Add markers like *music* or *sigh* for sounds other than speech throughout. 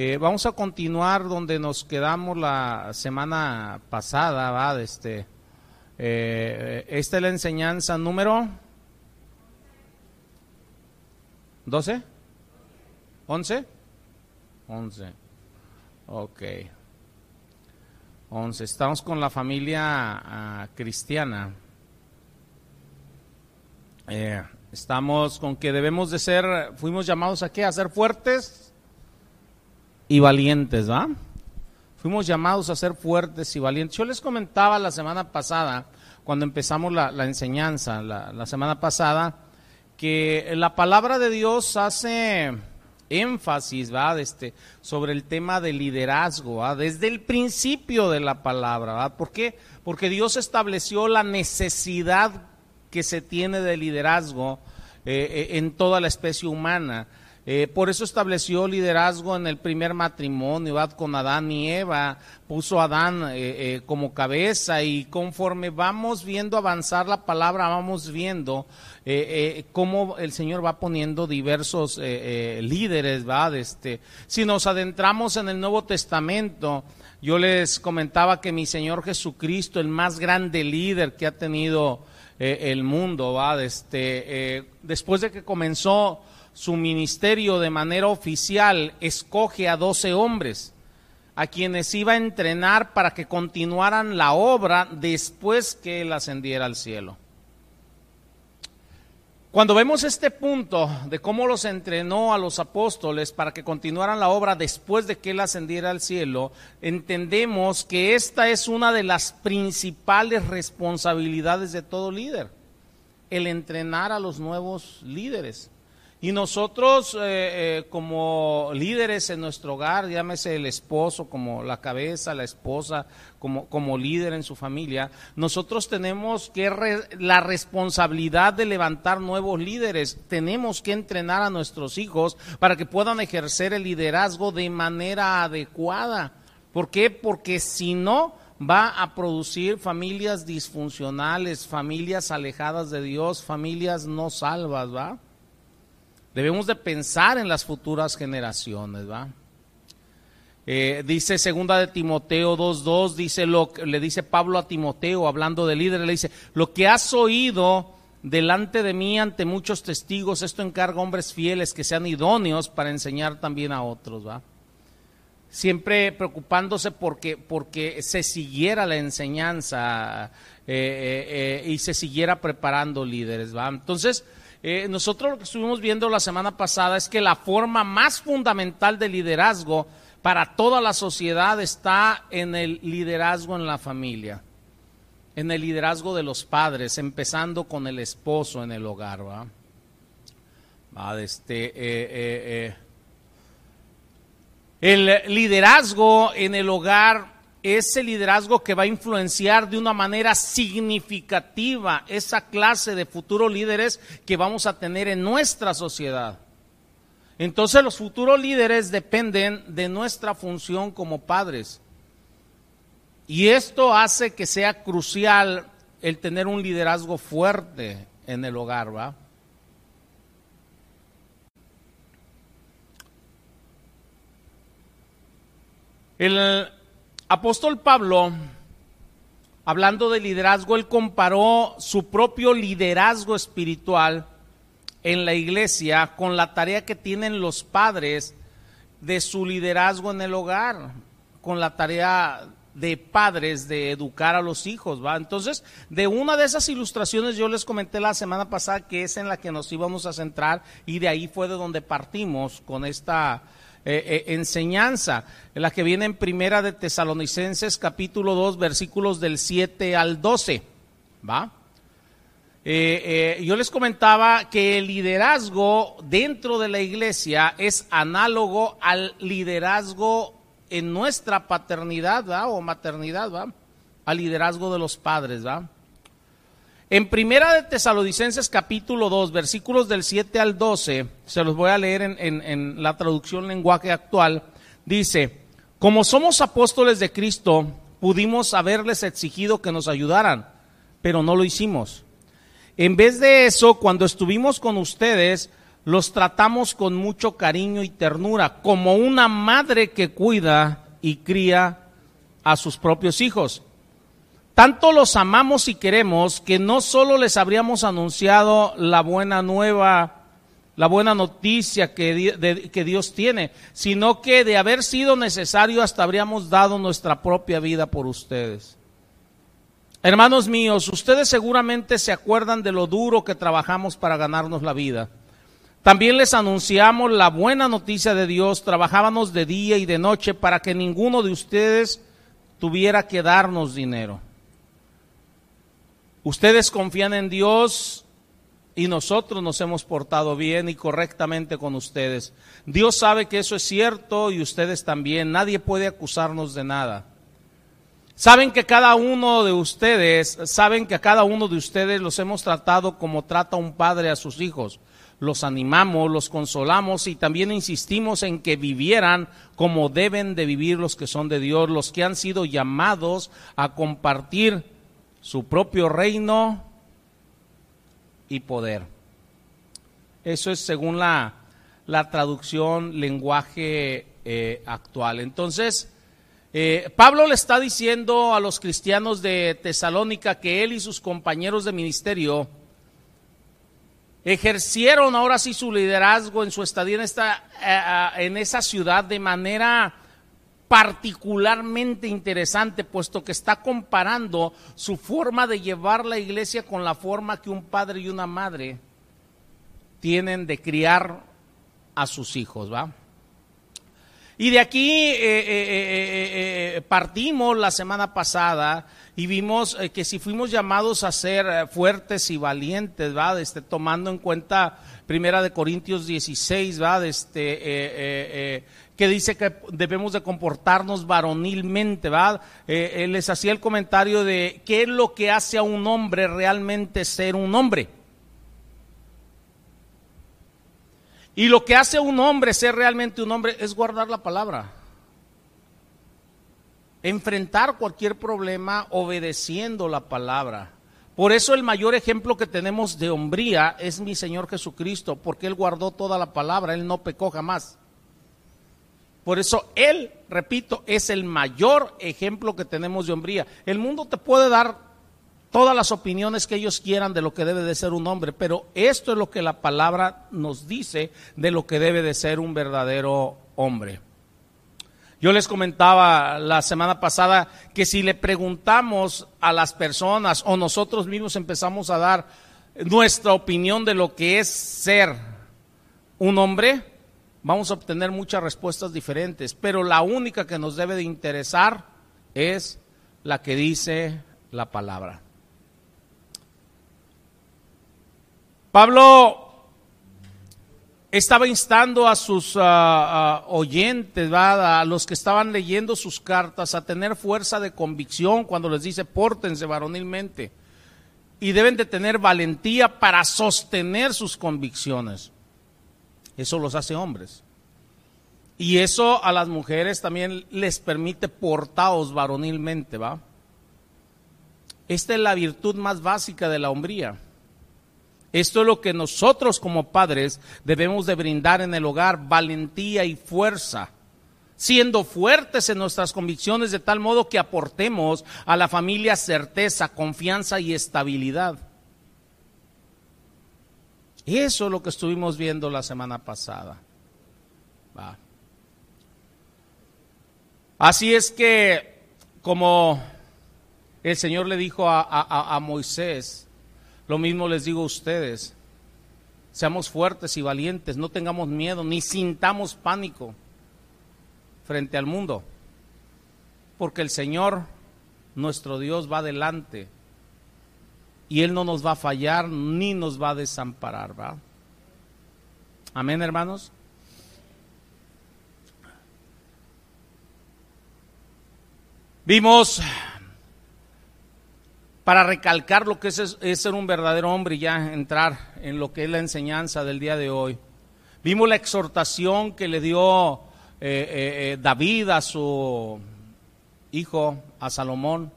Eh, vamos a continuar donde nos quedamos la semana pasada, ¿va? Este, eh, esta es la enseñanza número 12, 11, 11, ok, 11. Estamos con la familia ah, cristiana. Eh, estamos con que debemos de ser, fuimos llamados a qué? A ser fuertes y valientes, ¿va? Fuimos llamados a ser fuertes y valientes. Yo les comentaba la semana pasada, cuando empezamos la, enseñanza, la, semana pasada, que la palabra de Dios hace énfasis, ¿va? Este, sobre el tema del liderazgo, ¿va? Desde el principio de la palabra, ¿va? ¿Por qué? Porque Dios estableció la necesidad que se tiene de liderazgo eh, eh, en toda la especie humana. Eh, por eso estableció liderazgo en el primer matrimonio, con Adán y Eva, puso a Adán eh, eh, como cabeza y conforme vamos viendo avanzar la palabra, vamos viendo cómo el Señor va poniendo diversos líderes, ¿va? Este, si nos adentramos en el Nuevo Testamento, yo les comentaba que mi Señor Jesucristo, el más grande líder que ha tenido el mundo, ¿va? Este, después de que comenzó su ministerio de manera oficial, escoge a doce hombres a quienes iba a entrenar para que continuaran la obra después que él ascendiera al cielo. Cuando vemos este punto de cómo los entrenó a los apóstoles para que continuaran la obra después de que él ascendiera al cielo, entendemos que esta es una de las principales responsabilidades de todo líder, el entrenar a los nuevos líderes. Y nosotros eh, eh, como líderes en nuestro hogar, llámese el esposo como la cabeza, la esposa como, como líder en su familia, nosotros tenemos que la responsabilidad de levantar nuevos líderes. Tenemos que entrenar a nuestros hijos para que puedan ejercer el liderazgo de manera adecuada. ¿Por qué? Porque si no, va a producir familias disfuncionales, familias alejadas de Dios, familias no salvas, ¿va? Debemos de pensar en las futuras generaciones, ¿va? Eh, dice segunda de Timoteo 2.2, dice lo, le dice Pablo a Timoteo, hablando de líder, le dice, lo que has oído delante de mí ante muchos testigos, esto encarga hombres fieles que sean idóneos para enseñar también a otros, ¿va? Siempre preocupándose porque, porque se siguiera la enseñanza eh, eh, y se siguiera preparando líderes, ¿va? Entonces, eh, nosotros lo que estuvimos viendo la semana pasada es que la forma más fundamental de liderazgo para toda la sociedad está en el liderazgo en la familia, en el liderazgo de los padres, empezando con el esposo en el hogar. ¿va? este, eh, eh, el liderazgo en el hogar ese liderazgo que va a influenciar de una manera significativa esa clase de futuros líderes que vamos a tener en nuestra sociedad. Entonces los futuros líderes dependen de nuestra función como padres. Y esto hace que sea crucial el tener un liderazgo fuerte en el hogar, ¿va? El, apóstol Pablo, hablando de liderazgo, él comparó su propio liderazgo espiritual en la iglesia con la tarea que tienen los padres de su liderazgo en el hogar, con la tarea de padres de educar a los hijos, ¿va? Entonces, de una de esas ilustraciones yo les comenté la semana pasada que es en la que nos íbamos a centrar y de ahí fue de donde partimos con esta eh, eh, enseñanza, la que viene en Primera de Tesalonicenses capítulo 2 versículos del 7 al 12. ¿Va? Eh, yo les comentaba que el liderazgo dentro de la iglesia es análogo al liderazgo en nuestra paternidad o maternidad, ¿va? al liderazgo de los padres. ¿va? En Primera de Tesalonicenses capítulo 2, versículos del 7 al 12, se los voy a leer en, en la traducción lenguaje actual, dice, como somos apóstoles de Cristo, pudimos haberles exigido que nos ayudaran, pero no lo hicimos. En vez de eso, cuando estuvimos con ustedes, los tratamos con mucho cariño y ternura, como una madre que cuida y cría a sus propios hijos. Tanto los amamos y queremos que no solo les habríamos anunciado la buena nueva la buena noticia que, que, Dios tiene, sino que de haber sido necesario hasta habríamos dado nuestra propia vida por ustedes. Hermanos míos, ustedes seguramente se acuerdan de lo duro que trabajamos para ganarnos la vida. También les anunciamos la buena noticia de Dios, trabajábamos de día y de noche para que ninguno de ustedes tuviera que darnos dinero. Ustedes confían en Dios y nosotros nos hemos portado bien y correctamente con ustedes. Dios sabe que eso es cierto y ustedes también. Nadie puede acusarnos de nada. Saben que cada uno de ustedes, saben que a cada uno de ustedes los hemos tratado como trata un padre a sus hijos. Los animamos, los consolamos y también insistimos en que vivieran como deben de vivir los que son de Dios, los que han sido llamados a compartir su propio reino y poder. Eso es según la, la traducción lenguaje eh, actual. Entonces, eh, Pablo le está diciendo a los cristianos de Tesalónica que él y sus compañeros de ministerio ejercieron ahora sí su liderazgo en su estadía en, esta, eh, en esa ciudad de manera particularmente interesante, puesto que está comparando su forma de llevar la iglesia con la forma que un padre y una madre tienen de criar a sus hijos, ¿va? Y de aquí eh, eh, eh, partimos la semana pasada y vimos que si fuimos llamados a ser fuertes y valientes, ¿va? Este, tomando en cuenta Primera de Corintios 16, ¿va? Este, que dice que debemos de comportarnos varonilmente, ¿verdad? Eh, él les hacía el comentario de qué es lo que hace a un hombre realmente ser un hombre. Y lo que hace a un hombre ser realmente un hombre es guardar la palabra. Enfrentar cualquier problema obedeciendo la palabra. Por eso el mayor ejemplo que tenemos de hombría es mi Señor Jesucristo, porque Él guardó toda la palabra, Él no pecó jamás. Por eso Él, repito, es el mayor ejemplo que tenemos de hombría. El mundo te puede dar todas las opiniones que ellos quieran de lo que debe de ser un hombre, pero esto es lo que la palabra nos dice de lo que debe de ser un verdadero hombre. Yo les comentaba la semana pasada que si le preguntamos a las personas o nosotros mismos empezamos a dar nuestra opinión de lo que es ser un hombre, vamos a obtener muchas respuestas diferentes, pero la única que nos debe de interesar es la que dice la palabra. Pablo estaba instando a sus ah, oyentes, a los que estaban leyendo sus cartas, a tener fuerza de convicción cuando les dice pórtense varonilmente. Y deben de tener valentía para sostener sus convicciones. Eso los hace hombres. Y eso a las mujeres también les permite portaos varonilmente, ¿va? Esta es la virtud más básica de la hombría. Esto es lo que nosotros como padres debemos de brindar en el hogar, valentía y fuerza, siendo fuertes en nuestras convicciones de tal modo que aportemos a la familia certeza, confianza y estabilidad. Eso es lo que estuvimos viendo la semana pasada. Así es que, como el Señor le dijo a, Moisés, lo mismo les digo a ustedes, seamos fuertes y valientes, no tengamos miedo, ni sintamos pánico frente al mundo, porque el Señor, nuestro Dios, va adelante y Él no nos va a fallar ni nos va a desamparar. Amén, hermanos. Vimos, para recalcar lo que es, ser un verdadero hombre y ya entrar en lo que es la enseñanza del día de hoy, vimos la exhortación que le dio eh, eh, eh, David a su hijo, a Salomón,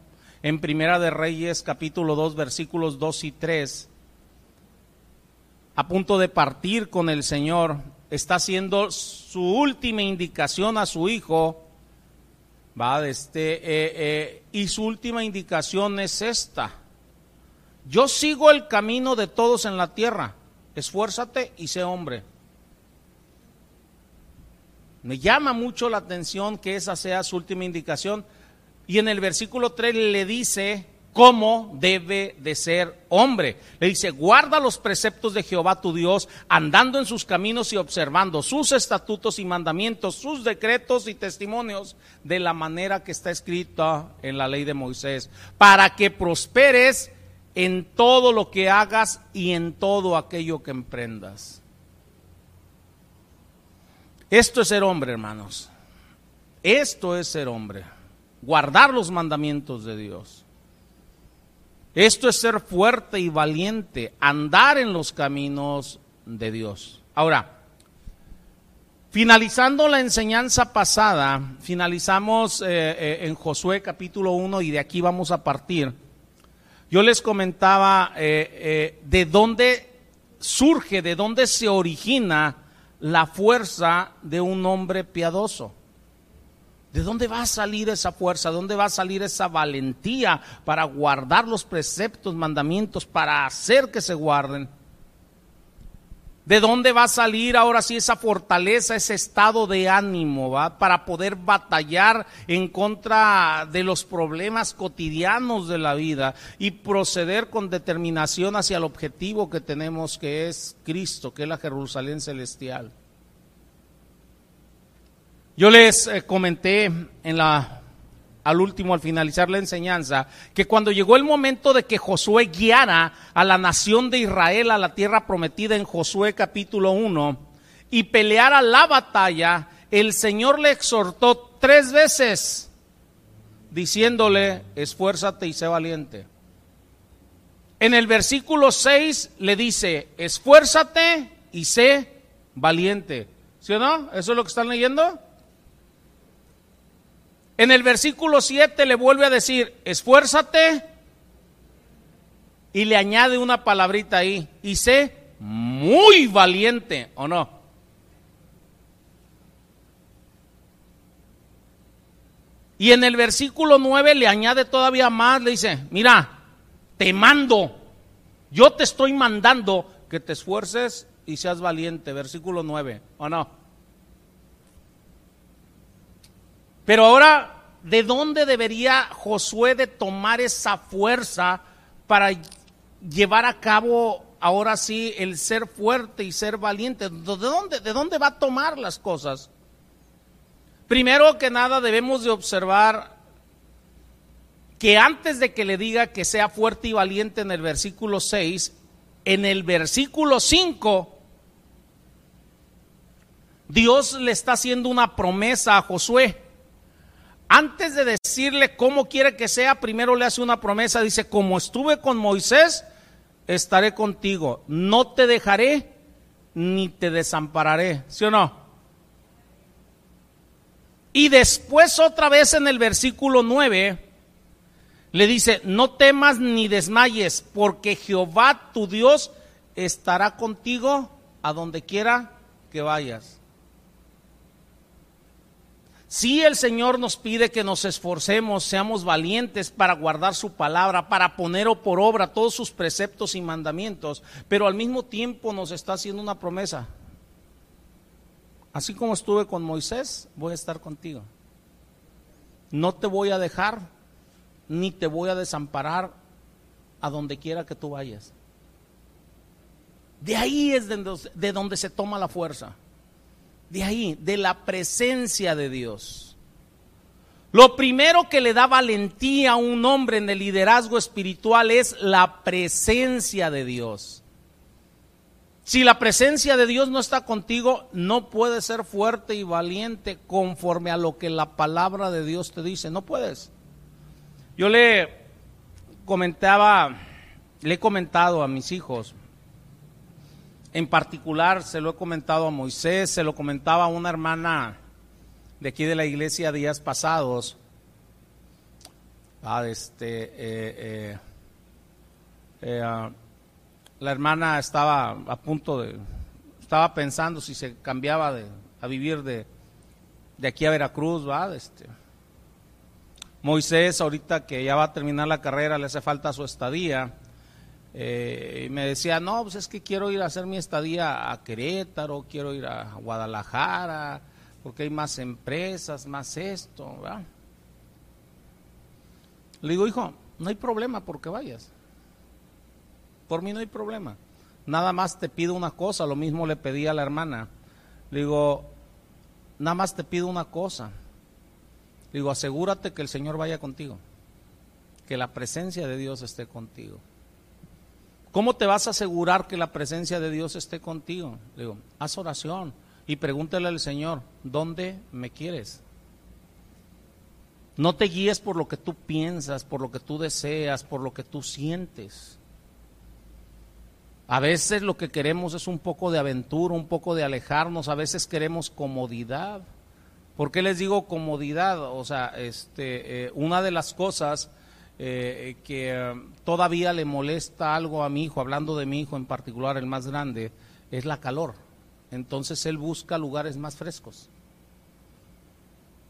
en Primera de Reyes capítulo 2 versículos 2 y 3. a punto de partir con el Señor, está haciendo su última indicación a su hijo, va, este, eh, eh, y su última indicación es esta. Yo sigo el camino de todos en la tierra, esfuérzate y sé hombre. Me llama mucho la atención que esa sea su última indicación. Y en el versículo 3 le dice, cómo debe de ser hombre. Le dice, guarda los preceptos de Jehová tu Dios, andando en sus caminos y observando sus estatutos y mandamientos, sus decretos y testimonios, de la manera que está escrita en la ley de Moisés, para que prosperes en todo lo que hagas y en todo aquello que emprendas. Esto es ser hombre, hermanos. Esto es ser hombre. Guardar los mandamientos de Dios. Esto es ser fuerte y valiente, andar en los caminos de Dios. Ahora, finalizando la enseñanza pasada, finalizamos eh, eh, en Josué capítulo 1 y de aquí vamos a partir. Yo les comentaba eh, de dónde surge, de dónde se origina la fuerza de un hombre piadoso. ¿De dónde va a salir esa fuerza? ¿De dónde va a salir esa valentía para guardar los preceptos, mandamientos, para hacer que se guarden? ¿De dónde va a salir ahora sí esa fortaleza, ese estado de ánimo, ¿va? para poder batallar en contra de los problemas cotidianos de la vida y proceder con determinación hacia el objetivo que tenemos, que es Cristo, que es la Jerusalén celestial? Yo les eh, comenté en la, al último, al finalizar la enseñanza, que cuando llegó el momento de que Josué guiara a la nación de Israel a la tierra prometida en Josué capítulo 1 y peleara la batalla, el Señor le exhortó tres veces diciéndole, esfuérzate y sé valiente. En el versículo 6 le dice, esfuérzate y sé valiente. ¿Sí o no? ¿Eso es lo que están leyendo? En el versículo 7 le vuelve a decir, esfuérzate y le añade una palabrita ahí, y sé muy valiente, ¿o no? Y en el versículo 9 le añade todavía más, le dice, mira, te mando, yo te estoy mandando que te esfuerces y seas valiente, versículo 9, ¿o no? Pero ahora, ¿de dónde debería Josué de tomar esa fuerza para llevar a cabo ahora sí el ser fuerte y ser valiente? ¿De dónde, de dónde va a tomar las cosas? Primero que nada debemos de observar que antes de que le diga que sea fuerte y valiente en el versículo 6, en el versículo 5, Dios le está haciendo una promesa a Josué antes de decirle cómo quiere que sea, primero le hace una promesa. Dice, como estuve con Moisés, estaré contigo. No te dejaré ni te desampararé. ¿Sí o no? Y después otra vez en el versículo 9 le dice, no temas ni desmayes, porque Jehová tu Dios estará contigo a donde quiera que vayas. Si el Señor nos pide que nos esforcemos, seamos valientes para guardar su palabra, para poner por obra todos sus preceptos y mandamientos, pero al mismo tiempo nos está haciendo una promesa. Así como estuve con Moisés, voy a estar contigo. No te voy a dejar, ni te voy a desamparar a donde quiera que tú vayas. De ahí es de donde se toma la fuerza de ahí, de la presencia de Dios. Lo primero que le da valentía a un hombre en el liderazgo espiritual es la presencia de Dios. Si la presencia de Dios no está contigo, no puedes ser fuerte y valiente conforme a lo que la palabra de Dios te dice. No puedes. Yo le comentaba, le he comentado a mis hijos, en particular se lo he comentado a Moisés, se lo comentaba a una hermana de aquí de la iglesia días pasados. Ah, este, eh, eh, eh, ah, la hermana estaba a punto de, estaba pensando si se cambiaba de, a vivir de, de aquí a Veracruz, ¿va? Este, Moisés, ahorita que ya va a terminar la carrera, le hace falta su estadía. Eh, y me decía, no, pues es que quiero ir a hacer mi estadía a Querétaro, quiero ir a Guadalajara, porque hay más empresas, más esto. Le digo, hijo, no hay problema porque vayas. Por mí no hay problema. Nada más te pido una cosa, lo mismo le pedí a la hermana. Le digo, nada más te pido una cosa. Le digo, asegúrate que el Señor vaya contigo, que la presencia de Dios esté contigo. ¿Cómo te vas a asegurar que la presencia de Dios esté contigo? Le digo, haz oración y pregúntale al Señor, ¿dónde me quieres? No te guíes por lo que tú piensas, por lo que tú deseas, por lo que tú sientes. A veces lo que queremos es un poco de aventura, un poco de alejarnos, a veces queremos comodidad. ¿Por qué les digo comodidad? O sea, este, eh, una de las cosas eh, que eh, todavía le molesta algo a mi hijo, hablando de mi hijo en particular, el más grande, es la calor. Entonces él busca lugares más frescos.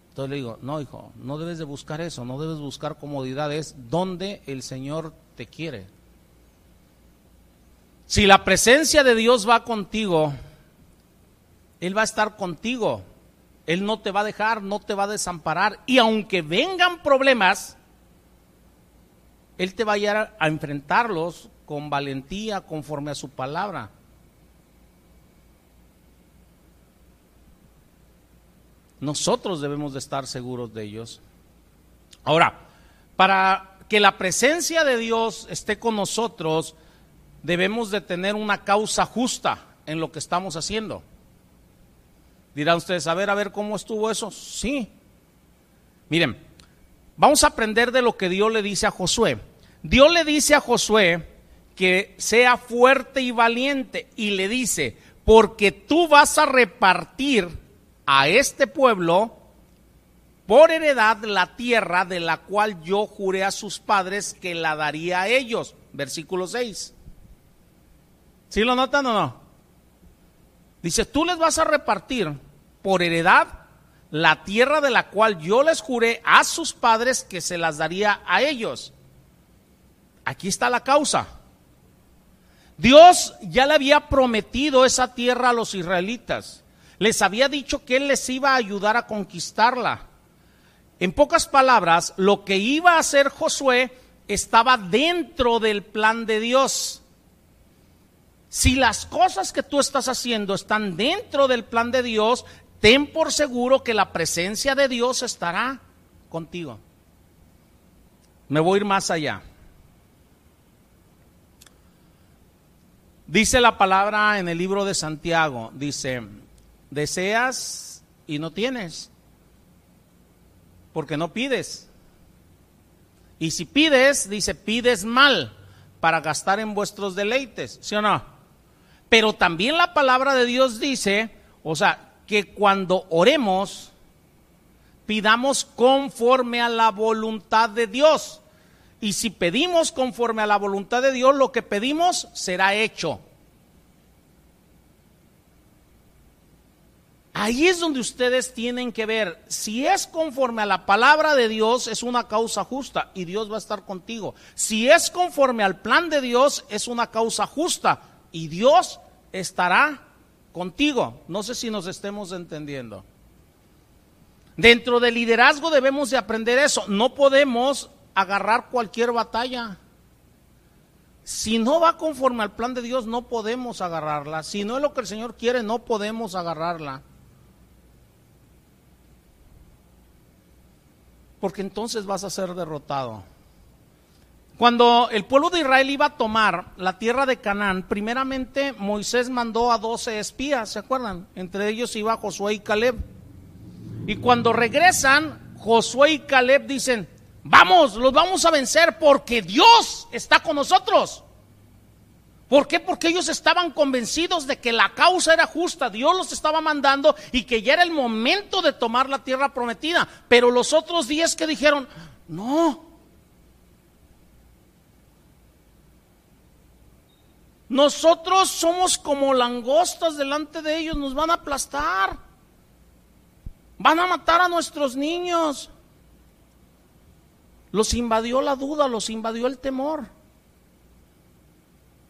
Entonces le digo, no hijo, no debes de buscar eso, no debes buscar comodidad, es donde el Señor te quiere. Si la presencia de Dios va contigo, Él va a estar contigo. Él no te va a dejar, no te va a desamparar. Y aunque vengan problemas, Él te va a a enfrentarlos con valentía, conforme a su palabra. Nosotros debemos de estar seguros de ellos. Ahora, para que la presencia de Dios esté con nosotros, debemos de tener una causa justa en lo que estamos haciendo. Dirán ustedes, a ver, a ver cómo estuvo eso. Sí. Miren, vamos a aprender de lo que Dios le dice a Josué. Dios le dice a Josué que sea fuerte y valiente y le dice, porque tú vas a repartir a este pueblo por heredad la tierra de la cual yo juré a sus padres que la daría a ellos. Versículo 6. ¿Sí lo notan o no? Dice, tú les vas a repartir por heredad la tierra de la cual yo les juré a sus padres que se las daría a ellos. Aquí está la causa. Dios ya le había prometido esa tierra a los israelitas. Les había dicho que Él les iba a ayudar a conquistarla. En pocas palabras, lo que iba a hacer Josué estaba dentro del plan de Dios. Si las cosas que tú estás haciendo están dentro del plan de Dios, ten por seguro que la presencia de Dios estará contigo. Me voy a ir más allá. Dice la palabra en el libro de Santiago, dice, deseas y no tienes, porque no pides. Y si pides, dice, pides mal para gastar en vuestros deleites, ¿sí o no? Pero también la palabra de Dios dice, o sea, que cuando oremos, pidamos conforme a la voluntad de Dios. Y si pedimos conforme a la voluntad de Dios, lo que pedimos será hecho. Ahí es donde ustedes tienen que ver, si es conforme a la palabra de Dios, es una causa justa y Dios va a estar contigo. Si es conforme al plan de Dios, es una causa justa y Dios estará contigo. No sé si nos estemos entendiendo. Dentro del liderazgo debemos de aprender eso. No podemos agarrar cualquier batalla. Si no va conforme al plan de Dios, no podemos agarrarla. Si no es lo que el Señor quiere, no podemos agarrarla. Porque entonces vas a ser derrotado. Cuando el pueblo de Israel iba a tomar la tierra de Canaán, primeramente Moisés mandó a doce espías, ¿se acuerdan? Entre ellos iba Josué y Caleb. Y cuando regresan, Josué y Caleb dicen, vamos, los vamos a vencer porque Dios está con nosotros. ¿Por qué? Porque ellos estaban convencidos de que la causa era justa, Dios los estaba mandando y que ya era el momento de tomar la tierra prometida. Pero los otros diez que dijeron, no, Nosotros somos como langostas delante de ellos, nos van a aplastar. Van a matar a nuestros niños. Los invadió la duda, los invadió el temor.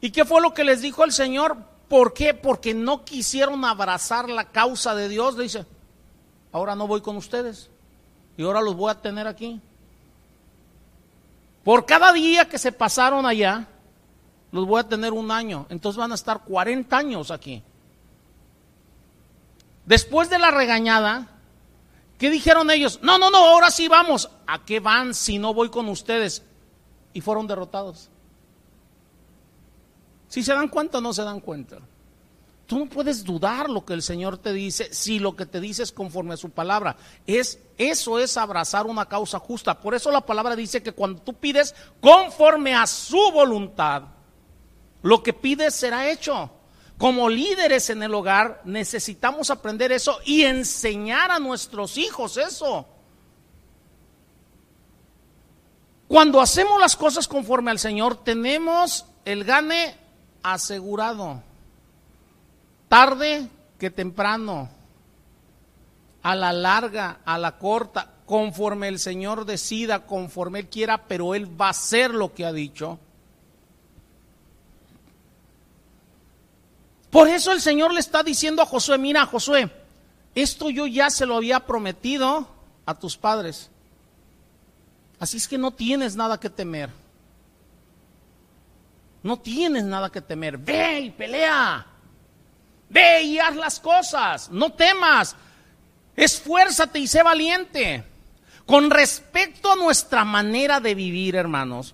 ¿Y qué fue lo que les dijo el Señor? ¿Por qué? Porque no quisieron abrazar la causa de Dios. Le dice, ahora no voy con ustedes. Y ahora los voy a tener aquí. Por cada día que se pasaron allá, los voy a tener un año. Entonces van a estar 40 años aquí. Después de la regañada, ¿qué dijeron ellos? No, no, no, ahora sí vamos. ¿A qué van si no voy con ustedes? Y fueron derrotados. Si se dan cuenta o no se dan cuenta. Tú no puedes dudar lo que el Señor te dice si lo que te dice es conforme a su palabra. Es, eso es abrazar una causa justa. Por eso la palabra dice que cuando tú pides conforme a su voluntad, lo que pides será hecho. Como líderes en el hogar necesitamos aprender eso y enseñar a nuestros hijos eso. Cuando hacemos las cosas conforme al Señor, tenemos el gane asegurado. Tarde que temprano, a la larga, a la corta, conforme el Señor decida, conforme Él quiera, pero Él va a hacer lo que ha dicho. Por eso el Señor le está diciendo a Josué, mira Josué, esto yo ya se lo había prometido a tus padres. Así es que no tienes nada que temer. No tienes nada que temer. Ve y pelea. Ve y haz las cosas. No temas. Esfuérzate y sé valiente. Con respecto a nuestra manera de vivir, hermanos,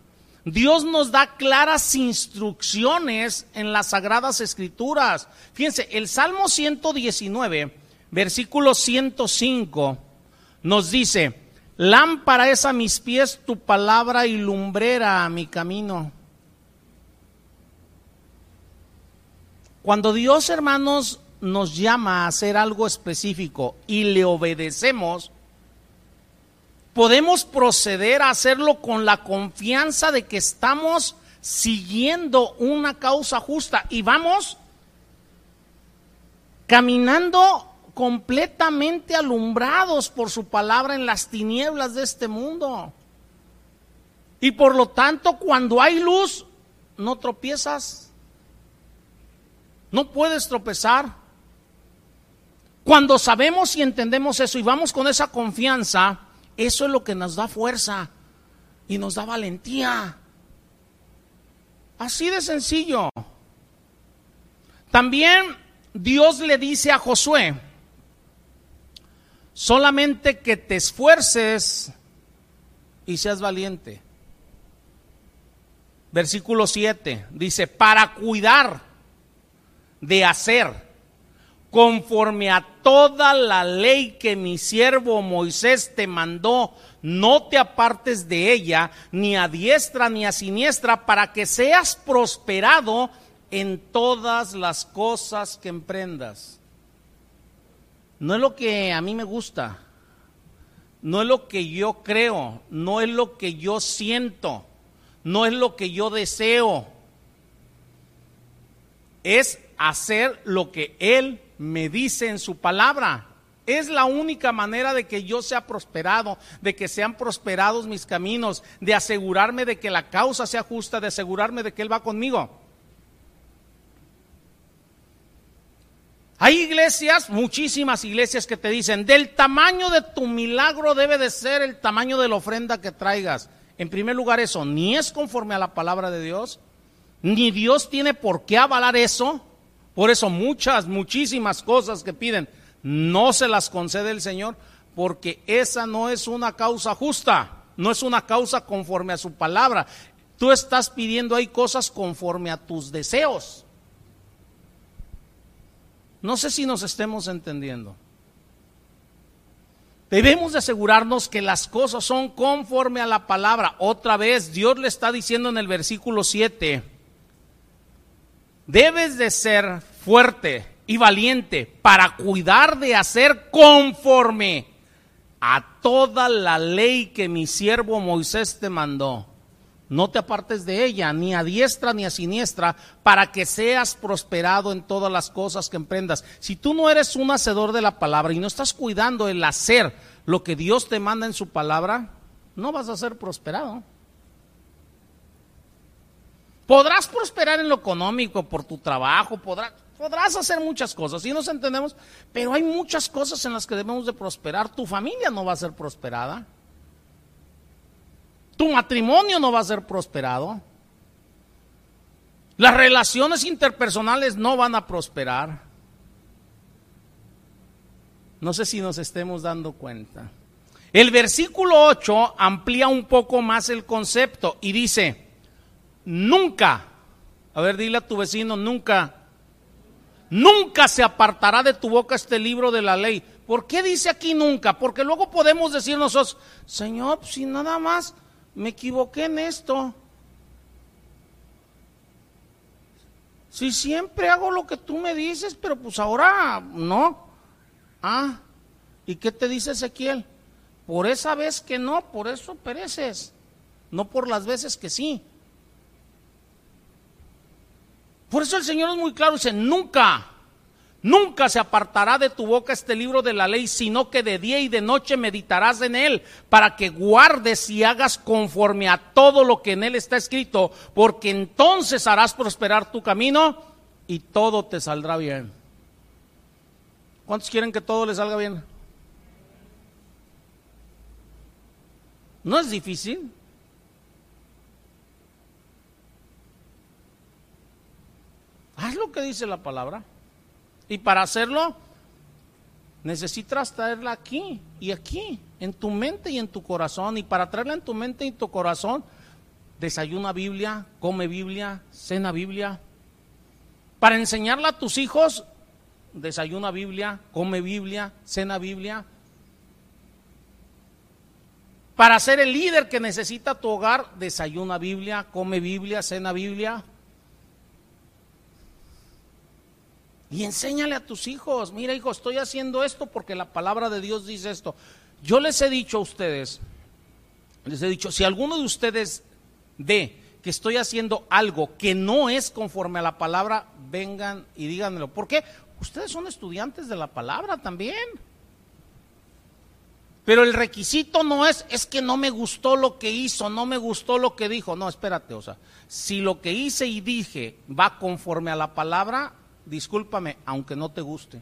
Dios nos da claras instrucciones en las sagradas escrituras. Fíjense, el Salmo 119, versículo 105, nos dice, lámpara es a mis pies tu palabra y lumbrera a mi camino. Cuando Dios, hermanos, nos llama a hacer algo específico y le obedecemos, podemos proceder a hacerlo con la confianza de que estamos siguiendo una causa justa y vamos caminando completamente alumbrados por su palabra en las tinieblas de este mundo. Y por lo tanto, cuando hay luz, no tropiezas. No puedes tropezar. Cuando sabemos y entendemos eso y vamos con esa confianza, eso es lo que nos da fuerza y nos da valentía. Así de sencillo. También Dios le dice a Josué, solamente que te esfuerces y seas valiente. Versículo 7 dice, para cuidar de hacer conforme a toda la ley que mi siervo Moisés te mandó, no te apartes de ella, ni a diestra ni a siniestra, para que seas prosperado en todas las cosas que emprendas. No es lo que a mí me gusta, no es lo que yo creo, no es lo que yo siento, no es lo que yo deseo, es hacer lo que Él me dice en su palabra. Es la única manera de que yo sea prosperado, de que sean prosperados mis caminos, de asegurarme de que la causa sea justa, de asegurarme de que Él va conmigo. Hay iglesias, muchísimas iglesias que te dicen, del tamaño de tu milagro debe de ser el tamaño de la ofrenda que traigas. En primer lugar, eso ni es conforme a la palabra de Dios, ni Dios tiene por qué avalar eso. Por eso muchas, muchísimas cosas que piden no se las concede el Señor porque esa no es una causa justa, no es una causa conforme a su palabra. Tú estás pidiendo ahí cosas conforme a tus deseos. No sé si nos estemos entendiendo. Debemos de asegurarnos que las cosas son conforme a la palabra. Otra vez, Dios le está diciendo en el versículo 7, debes de ser fuerte y valiente para cuidar de hacer conforme a toda la ley que mi siervo Moisés te mandó. No te apartes de ella, ni a diestra ni a siniestra, para que seas prosperado en todas las cosas que emprendas. Si tú no eres un hacedor de la palabra y no estás cuidando el hacer lo que Dios te manda en su palabra, no vas a ser prosperado. Podrás prosperar en lo económico, por tu trabajo, podrás, podrás hacer muchas cosas, si nos entendemos, pero hay muchas cosas en las que debemos de prosperar. Tu familia no va a ser prosperada. Tu matrimonio no va a ser prosperado. Las relaciones interpersonales no van a prosperar. No sé si nos estemos dando cuenta. El versículo 8 amplía un poco más el concepto y dice, nunca, a ver, dile a tu vecino, nunca, nunca se apartará de tu boca este libro de la ley. ¿Por qué dice aquí nunca? Porque luego podemos decir nosotros, Señor, si nada más me equivoqué en esto. Si siempre hago lo que tú me dices, pero pues ahora no. Ah, ¿y qué te dice Ezequiel? Por esa vez que no, por eso pereces, no por las veces que sí. Por eso el Señor es muy claro, dice, nunca Nunca se apartará de tu boca este libro de la ley, sino que de día y de noche meditarás en él, para que guardes y hagas conforme a todo lo que en él está escrito, porque entonces harás prosperar tu camino y todo te saldrá bien. ¿Cuántos quieren que todo les salga bien? No es difícil. Haz lo que dice la palabra. Y para hacerlo, necesitas traerla aquí y aquí, en tu mente y en tu corazón. Y para traerla en tu mente y tu corazón, desayuna Biblia, come Biblia, cena Biblia. Para enseñarla a tus hijos, desayuna Biblia, come Biblia, cena Biblia. Para ser el líder que necesita tu hogar, desayuna Biblia, come Biblia, cena Biblia. Y enséñale a tus hijos, mira hijo, estoy haciendo esto porque la palabra de Dios dice esto. Yo les he dicho a ustedes, les he dicho, si alguno de ustedes ve que estoy haciendo algo que no es conforme a la palabra, vengan y díganmelo. ¿Por qué? Ustedes son estudiantes de la palabra también. Pero el requisito no es, es que no me gustó lo que hizo, no me gustó lo que dijo. No, espérate, o sea, si lo que hice y dije va conforme a la palabra, discúlpame, aunque no te guste.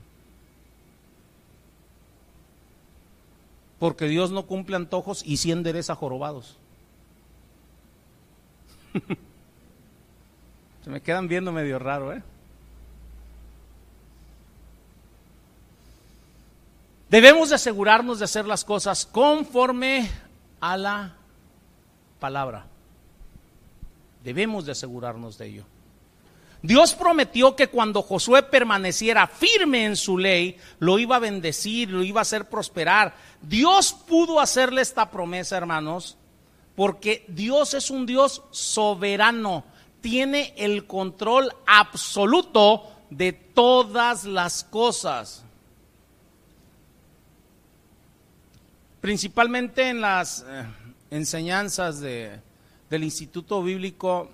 Porque Dios no cumple antojos y sí endereza jorobados. *laughs* Se me quedan viendo medio raro, ¿eh? Debemos de asegurarnos de hacer las cosas conforme a la palabra. Debemos de asegurarnos de ello. Dios prometió que cuando Josué permaneciera firme en su ley, lo iba a bendecir, lo iba a hacer prosperar. Dios pudo hacerle esta promesa, hermanos, porque Dios es un Dios soberano, tiene el control absoluto de todas las cosas. Principalmente en las eh, enseñanzas del Instituto Bíblico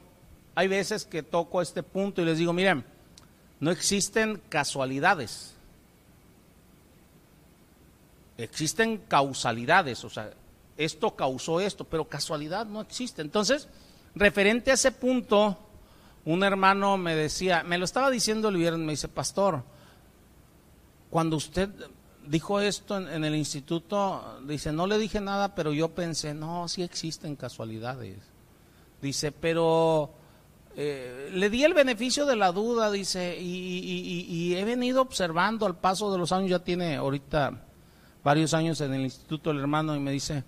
hay veces que toco este punto y les digo, miren, no existen casualidades. Existen causalidades, o sea, esto causó esto, pero casualidad no existe. Entonces, referente a ese punto, un hermano me decía, me lo estaba diciendo el viernes, me dice, pastor, cuando usted dijo esto en, en, el instituto, dice, no le dije nada, pero yo pensé, no, sí existen casualidades. Dice, pero eh, le di el beneficio de la duda, dice, y, he venido observando al paso de los años, ya tiene ahorita varios años en el instituto el hermano, y me dice,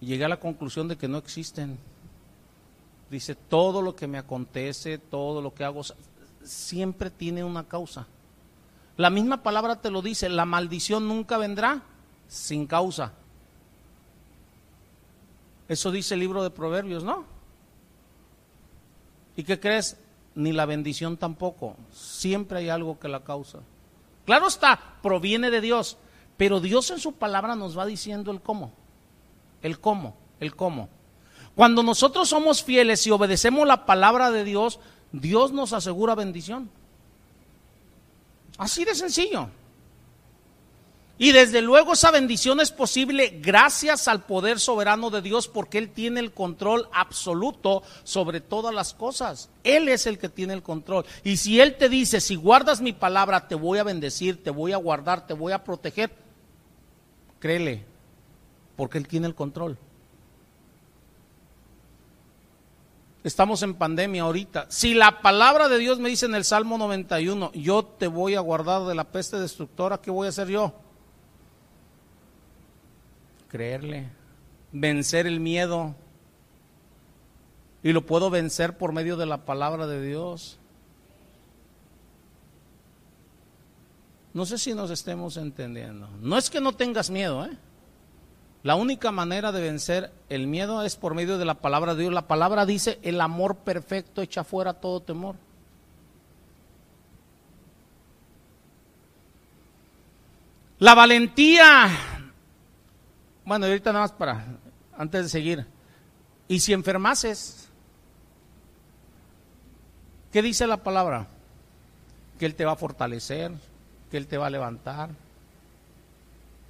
llegué a la conclusión de que no existen. Dice, todo lo que me acontece, todo lo que hago, siempre tiene una causa. La misma palabra te lo dice, la maldición nunca vendrá sin causa. Eso dice el libro de Proverbios, ¿no? ¿Y qué crees? Ni la bendición tampoco. Siempre hay algo que la causa. Claro está, proviene de Dios, pero Dios en su palabra nos va diciendo el cómo. El cómo, el cómo. Cuando nosotros somos fieles y obedecemos la palabra de Dios, Dios nos asegura bendición. Así de sencillo. Y desde luego esa bendición es posible gracias al poder soberano de Dios porque Él tiene el control absoluto sobre todas las cosas. Él es el que tiene el control. Y si Él te dice, si guardas mi palabra, te voy a bendecir, te voy a guardar, te voy a proteger, créele, porque Él tiene el control. Estamos en pandemia ahorita. Si la palabra de Dios me dice en el Salmo 91, yo te voy a guardar de la peste destructora, ¿qué voy a hacer yo? Creerle, vencer el miedo. Y lo puedo vencer por medio de la palabra de Dios. No sé si nos estemos entendiendo. No es que no tengas miedo, ¿eh? La única manera de vencer el miedo es por medio de la palabra de Dios. La palabra dice, el amor perfecto echa fuera todo temor. La valentía bueno, ahorita nada más para, antes de seguir. ¿Y si enfermases? ¿Qué dice la palabra? Que Él te va a fortalecer, que Él te va a levantar,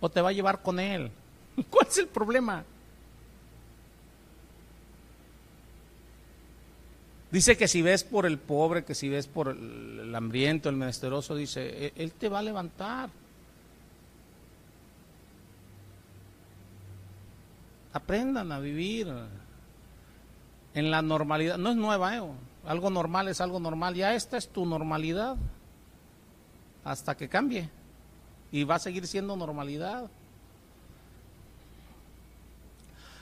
o te va a llevar con Él. *laughs* ¿Cuál es el problema? Dice que si ves por el pobre, que si ves por el hambriento, el menesteroso, dice, e-, Él te va a levantar. Aprendan a vivir en la normalidad. No es nueva, ¿eh? algo normal es algo normal. Ya esta es tu normalidad hasta que cambie. Y va a seguir siendo normalidad.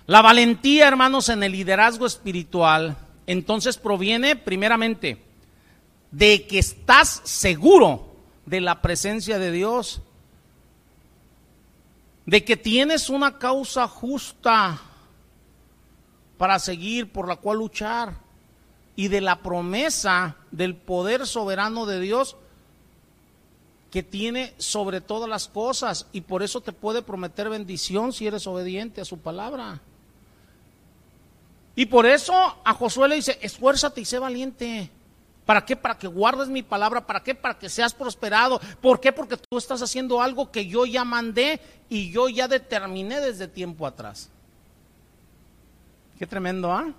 La valentía, hermanos, en el liderazgo espiritual, entonces proviene primeramente de que estás seguro de la presencia de Dios de que tienes una causa justa para seguir, por la cual luchar, y de la promesa del poder soberano de Dios que tiene sobre todas las cosas, y por eso te puede prometer bendición si eres obediente a su palabra. Y por eso a Josué le dice, esfuérzate y sé valiente. ¿Para qué? Para que guardes mi palabra. ¿Para qué? Para que seas prosperado. ¿Por qué? Porque tú estás haciendo algo que yo ya mandé y yo ya determiné desde tiempo atrás. Qué tremendo, ¿ah?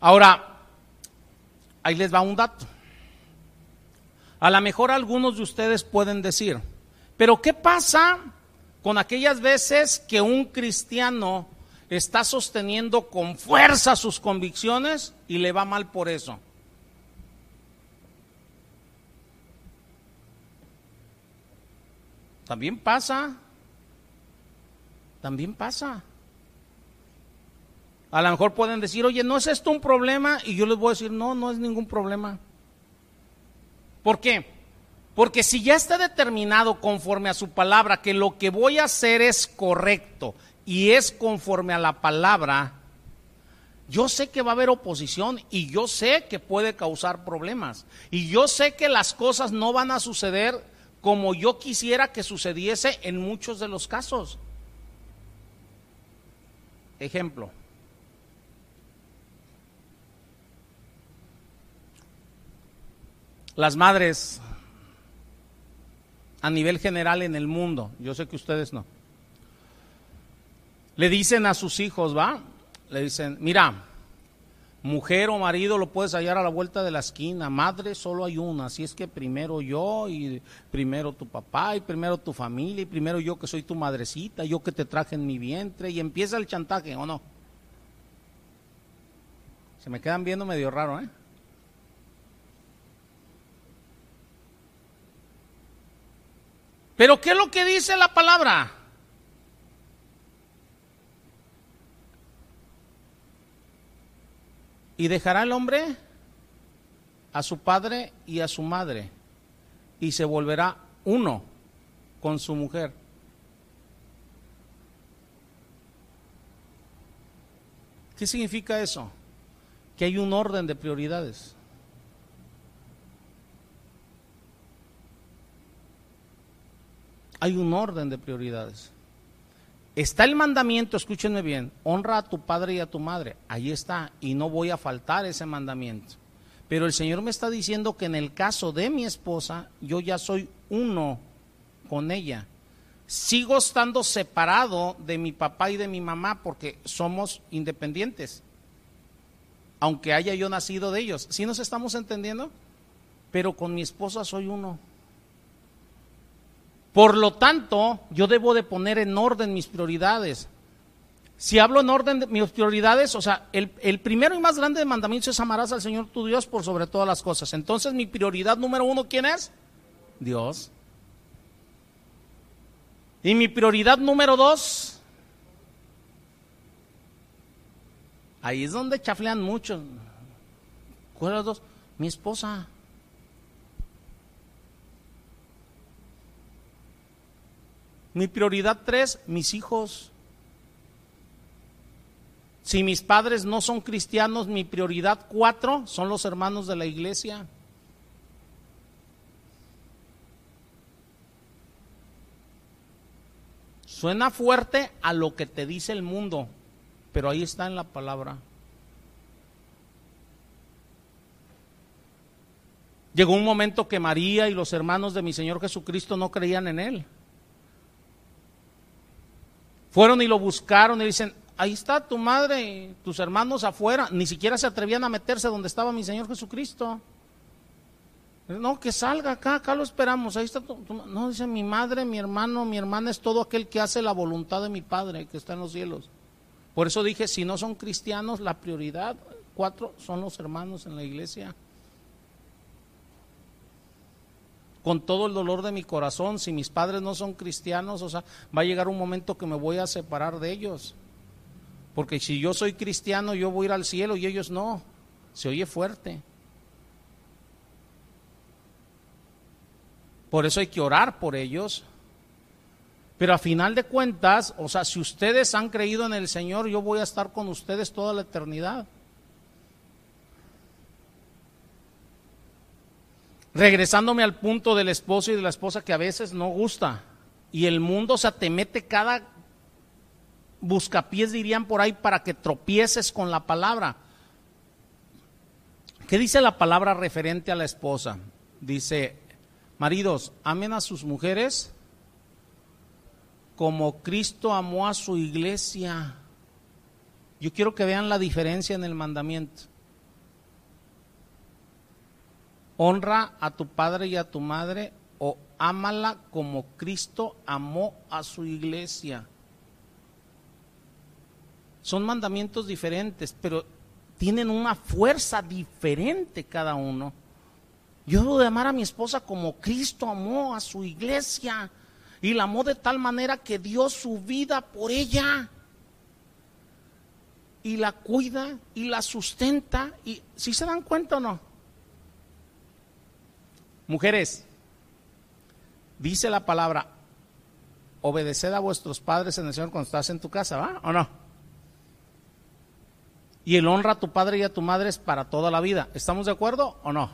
Ahora, ahí les va un dato. A lo mejor algunos de ustedes pueden decir, pero ¿qué pasa con aquellas veces que un cristiano está sosteniendo con fuerza sus convicciones y le va mal por eso. También pasa. También pasa. A lo mejor pueden decir, oye, ¿no es esto un problema? Y yo les voy a decir, no, no es ningún problema. ¿Por qué? Porque si ya está determinado conforme a su palabra que lo que voy a hacer es correcto y es conforme a la palabra, yo sé que va a haber oposición y yo sé que puede causar problemas. Y yo sé que las cosas no van a suceder como yo quisiera que sucediese en muchos de los casos. Ejemplo. Las madres a nivel general en el mundo, yo sé que ustedes no le dicen a sus hijos, ¿va? Le dicen, mira, mujer o marido lo puedes hallar a la vuelta de la esquina, madre solo hay una, así es que primero yo y primero tu papá y primero tu familia y primero yo que soy tu madrecita, yo que te traje en mi vientre y empieza el chantaje, ¿o no? Se me quedan viendo medio raro, ¿eh? Pero ¿qué es lo que dice la palabra? Y dejará el hombre a su padre y a su madre y se volverá uno con su mujer. ¿Qué significa eso? Que hay un orden de prioridades. Hay un orden de prioridades. Está el mandamiento, escúchenme bien, honra a tu padre y a tu madre. Ahí está, y no voy a faltar ese mandamiento. Pero el Señor me está diciendo que en el caso de mi esposa, yo ya soy uno con ella. Sigo estando separado de mi papá y de mi mamá porque somos independientes. Aunque haya yo nacido de ellos. ¿Sí nos estamos entendiendo? Pero con mi esposa soy uno. Por lo tanto, yo debo de poner en orden mis prioridades. Si hablo en orden de mis prioridades, o sea, el, primero y más grande mandamiento es amarás al Señor tu Dios por sobre todas las cosas. Entonces, mi prioridad número uno, ¿quién es? Dios. Y mi prioridad número dos, ahí es donde chaflean mucho. ¿Cuál es dos? Mi esposa. Mi prioridad tres, mis hijos. Si mis padres no son cristianos, mi prioridad cuatro son los hermanos de la iglesia. Suena fuerte a lo que te dice el mundo, pero ahí está en la palabra. Llegó un momento que María y los hermanos de mi Señor Jesucristo no creían en Él. Fueron y lo buscaron y dicen, ahí está tu madre y tus hermanos afuera. Ni siquiera se atrevían a meterse donde estaba mi Señor Jesucristo. No, que salga acá, acá lo esperamos. Ahí está tu, No, dice mi madre, mi hermano, mi hermana es todo aquel que hace la voluntad de mi Padre que está en los cielos. Por eso dije, si no son cristianos, la prioridad, cuatro, son los hermanos en la iglesia. Con todo el dolor de mi corazón, si mis padres no son cristianos, o sea, va a llegar un momento que me voy a separar de ellos. Porque si yo soy cristiano, yo voy a ir al cielo y ellos no. Se oye fuerte. Por eso hay que orar por ellos. Pero a final de cuentas, o sea, si ustedes han creído en el Señor, yo voy a estar con ustedes toda la eternidad. Regresándome al punto del esposo y de la esposa que a veces no gusta. Y el mundo, o sea, te mete cada buscapiés, dirían por ahí, para que tropieces con la palabra. ¿Qué dice la palabra referente a la esposa? Dice, maridos, amen a sus mujeres como Cristo amó a su iglesia. Yo quiero que vean la diferencia en el mandamiento. Honra a tu padre y a tu madre o ámala como Cristo amó a su iglesia. Son mandamientos diferentes, pero tienen una fuerza diferente cada uno. Yo debo de amar a mi esposa como Cristo amó a su iglesia y la amó de tal manera que dio su vida por ella y la cuida y la sustenta y si se dan cuenta o no Mujeres, dice la palabra, obedeced a vuestros padres en el Señor cuando estás en tu casa, ¿va? ¿O no? Y el honra a tu padre y a tu madre es para toda la vida. ¿Estamos de acuerdo o no?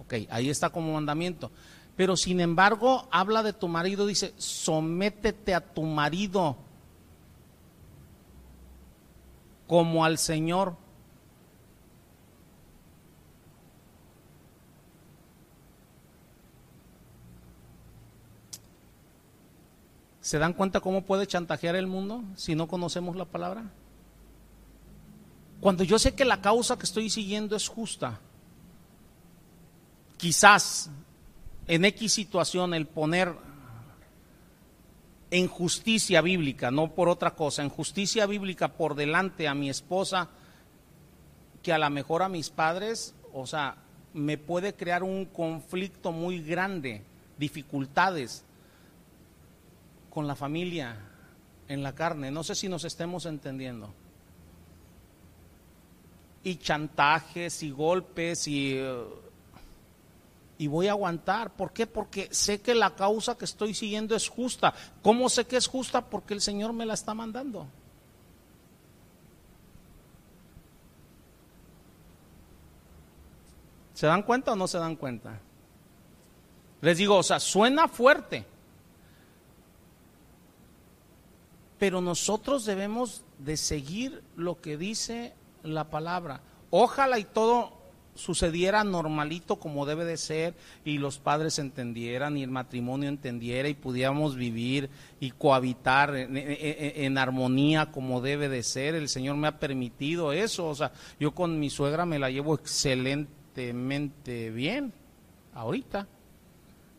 Ok, ahí está como mandamiento. Pero sin embargo, habla de tu marido, dice, sométete a tu marido como al Señor. ¿Se dan cuenta cómo puede chantajear el mundo si no conocemos la palabra? Cuando yo sé que la causa que estoy siguiendo es justa, quizás en X situación el poner en justicia bíblica, no por otra cosa, en justicia bíblica por delante a mi esposa, que a lo mejor a mis padres, o sea, me puede crear un conflicto muy grande, dificultades con la familia en la carne. No sé si nos estemos entendiendo. Y chantajes y golpes y, y voy a aguantar. ¿Por qué? Porque sé que la causa que estoy siguiendo es justa. ¿Cómo sé que es justa? Porque el Señor me la está mandando. ¿Se dan cuenta o no se dan cuenta? Les digo, o sea, suena fuerte pero nosotros debemos de seguir lo que dice la palabra. Ojalá y todo sucediera normalito como debe de ser y los padres entendieran y el matrimonio entendiera y pudiéramos vivir y cohabitar en, armonía como debe de ser. El Señor me ha permitido eso. O sea, yo con mi suegra me la llevo excelentemente bien ahorita.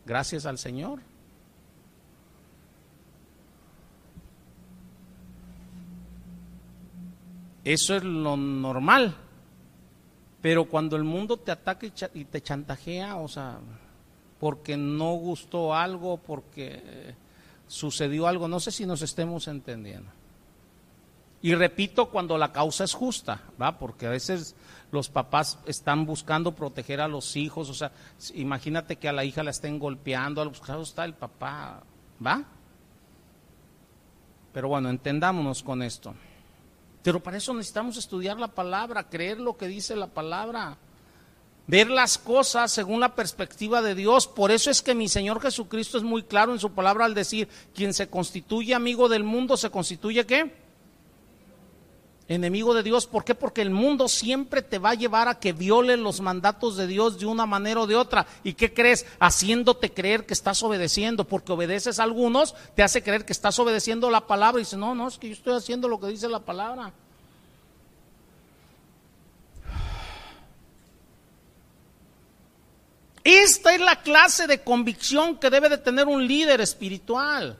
Gracias al Señor. Eso es lo normal. Pero cuando el mundo te ataca y te chantajea, o sea, porque no gustó algo, porque sucedió algo, no sé si nos estemos entendiendo. Y repito, cuando la causa es justa, ¿va? Porque a veces los papás están buscando proteger a los hijos, o sea, imagínate que a la hija la estén golpeando, al buscado está el papá, ¿va? Pero bueno, entendámonos con esto. Pero para eso necesitamos estudiar la palabra, creer lo que dice la palabra, ver las cosas según la perspectiva de Dios. Por eso es que mi Señor Jesucristo es muy claro en su palabra al decir, quien se constituye amigo del mundo, se constituye qué? Enemigo de Dios. ¿Por qué? Porque el mundo siempre te va a llevar a que violes los mandatos de Dios de una manera o de otra. ¿Y qué crees? Haciéndote creer que estás obedeciendo, porque obedeces a algunos, te hace creer que estás obedeciendo la palabra y dice, no, no, es que yo estoy haciendo lo que dice la palabra. Esta es la clase de convicción que debe de tener un líder espiritual.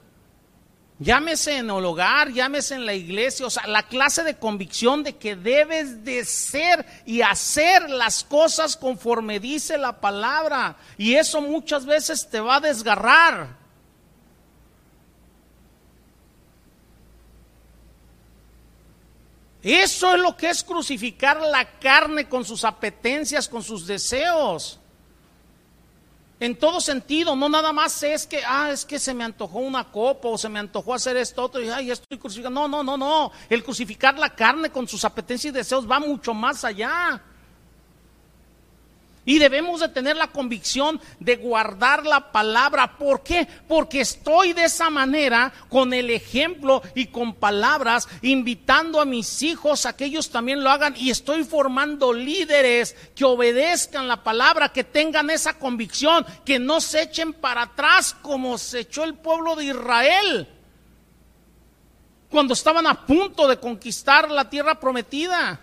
Llámese en el hogar, llámese en la iglesia, o sea, la clase de convicción de que debes de ser y hacer las cosas conforme dice la palabra. Y eso muchas veces te va a desgarrar. Eso es lo que es crucificar la carne con sus apetencias, con sus deseos en todo sentido, no nada más es que, ah, es que se me antojó una copa o se me antojó hacer esto otro y, ay, estoy crucificando. No, no, no, no. El crucificar la carne con sus apetencias y deseos va mucho más allá. Y debemos de tener la convicción de guardar la palabra. ¿Por qué? Porque estoy de esa manera con el ejemplo y con palabras invitando a mis hijos a que ellos también lo hagan y estoy formando líderes que obedezcan la palabra, que tengan esa convicción, que no se echen para atrás como se echó el pueblo de Israel cuando estaban a punto de conquistar la tierra prometida.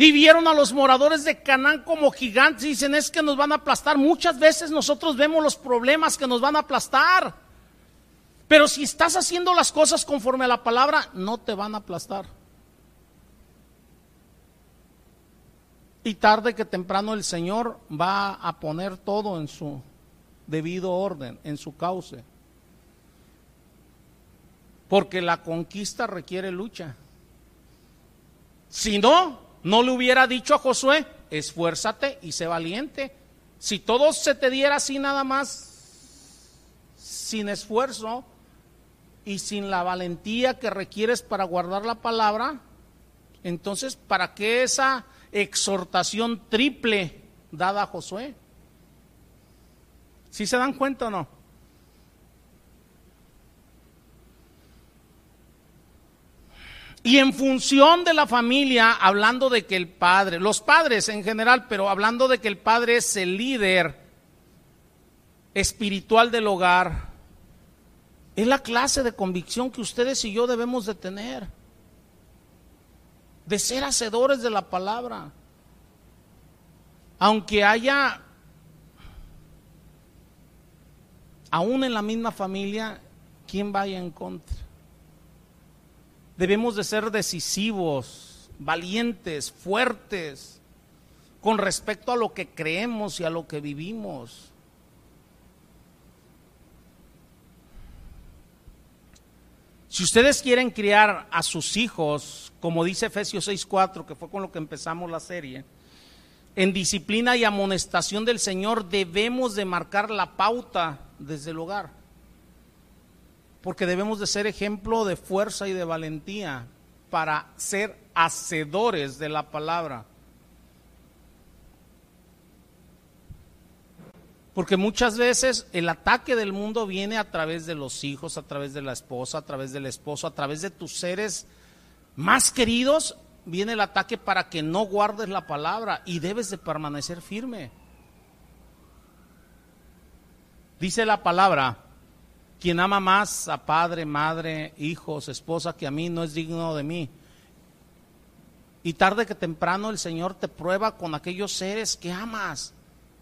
Y vieron a los moradores de Canaán como gigantes y dicen, es que nos van a aplastar. Muchas veces nosotros vemos los problemas que nos van a aplastar. Pero si estás haciendo las cosas conforme a la palabra, no te van a aplastar. Y tarde que temprano el Señor va a poner todo en su debido orden, en su cauce. Porque la conquista requiere lucha. Si no, no le hubiera dicho a Josué, esfuérzate y sé valiente. Si todo se te diera así nada más, sin esfuerzo y sin la valentía que requieres para guardar la palabra, entonces, ¿para qué esa exhortación triple dada a Josué? ¿Sí se dan cuenta o no? Y en función de la familia, hablando de que el padre, los padres en general, pero hablando de que el padre es el líder espiritual del hogar, es la clase de convicción que ustedes y yo debemos de tener, de ser hacedores de la palabra. Aunque haya, aún en la misma familia, quien vaya en contra. Debemos de ser decisivos, valientes, fuertes, con respecto a lo que creemos y a lo que vivimos. Si ustedes quieren criar a sus hijos, como dice Efesios 6:4, que fue con lo que empezamos la serie, en disciplina y amonestación del Señor debemos de marcar la pauta desde el hogar porque debemos de ser ejemplo de fuerza y de valentía para ser hacedores de la palabra. Porque muchas veces el ataque del mundo viene a través de los hijos, a través de la esposa, a través del esposo, a través de tus seres más queridos. Viene el ataque para que no guardes la palabra y debes de permanecer firme. Dice la palabra, quien ama más a padre, madre, hijos, esposa que a mí no es digno de mí. Y tarde que temprano el Señor te prueba con aquellos seres que amas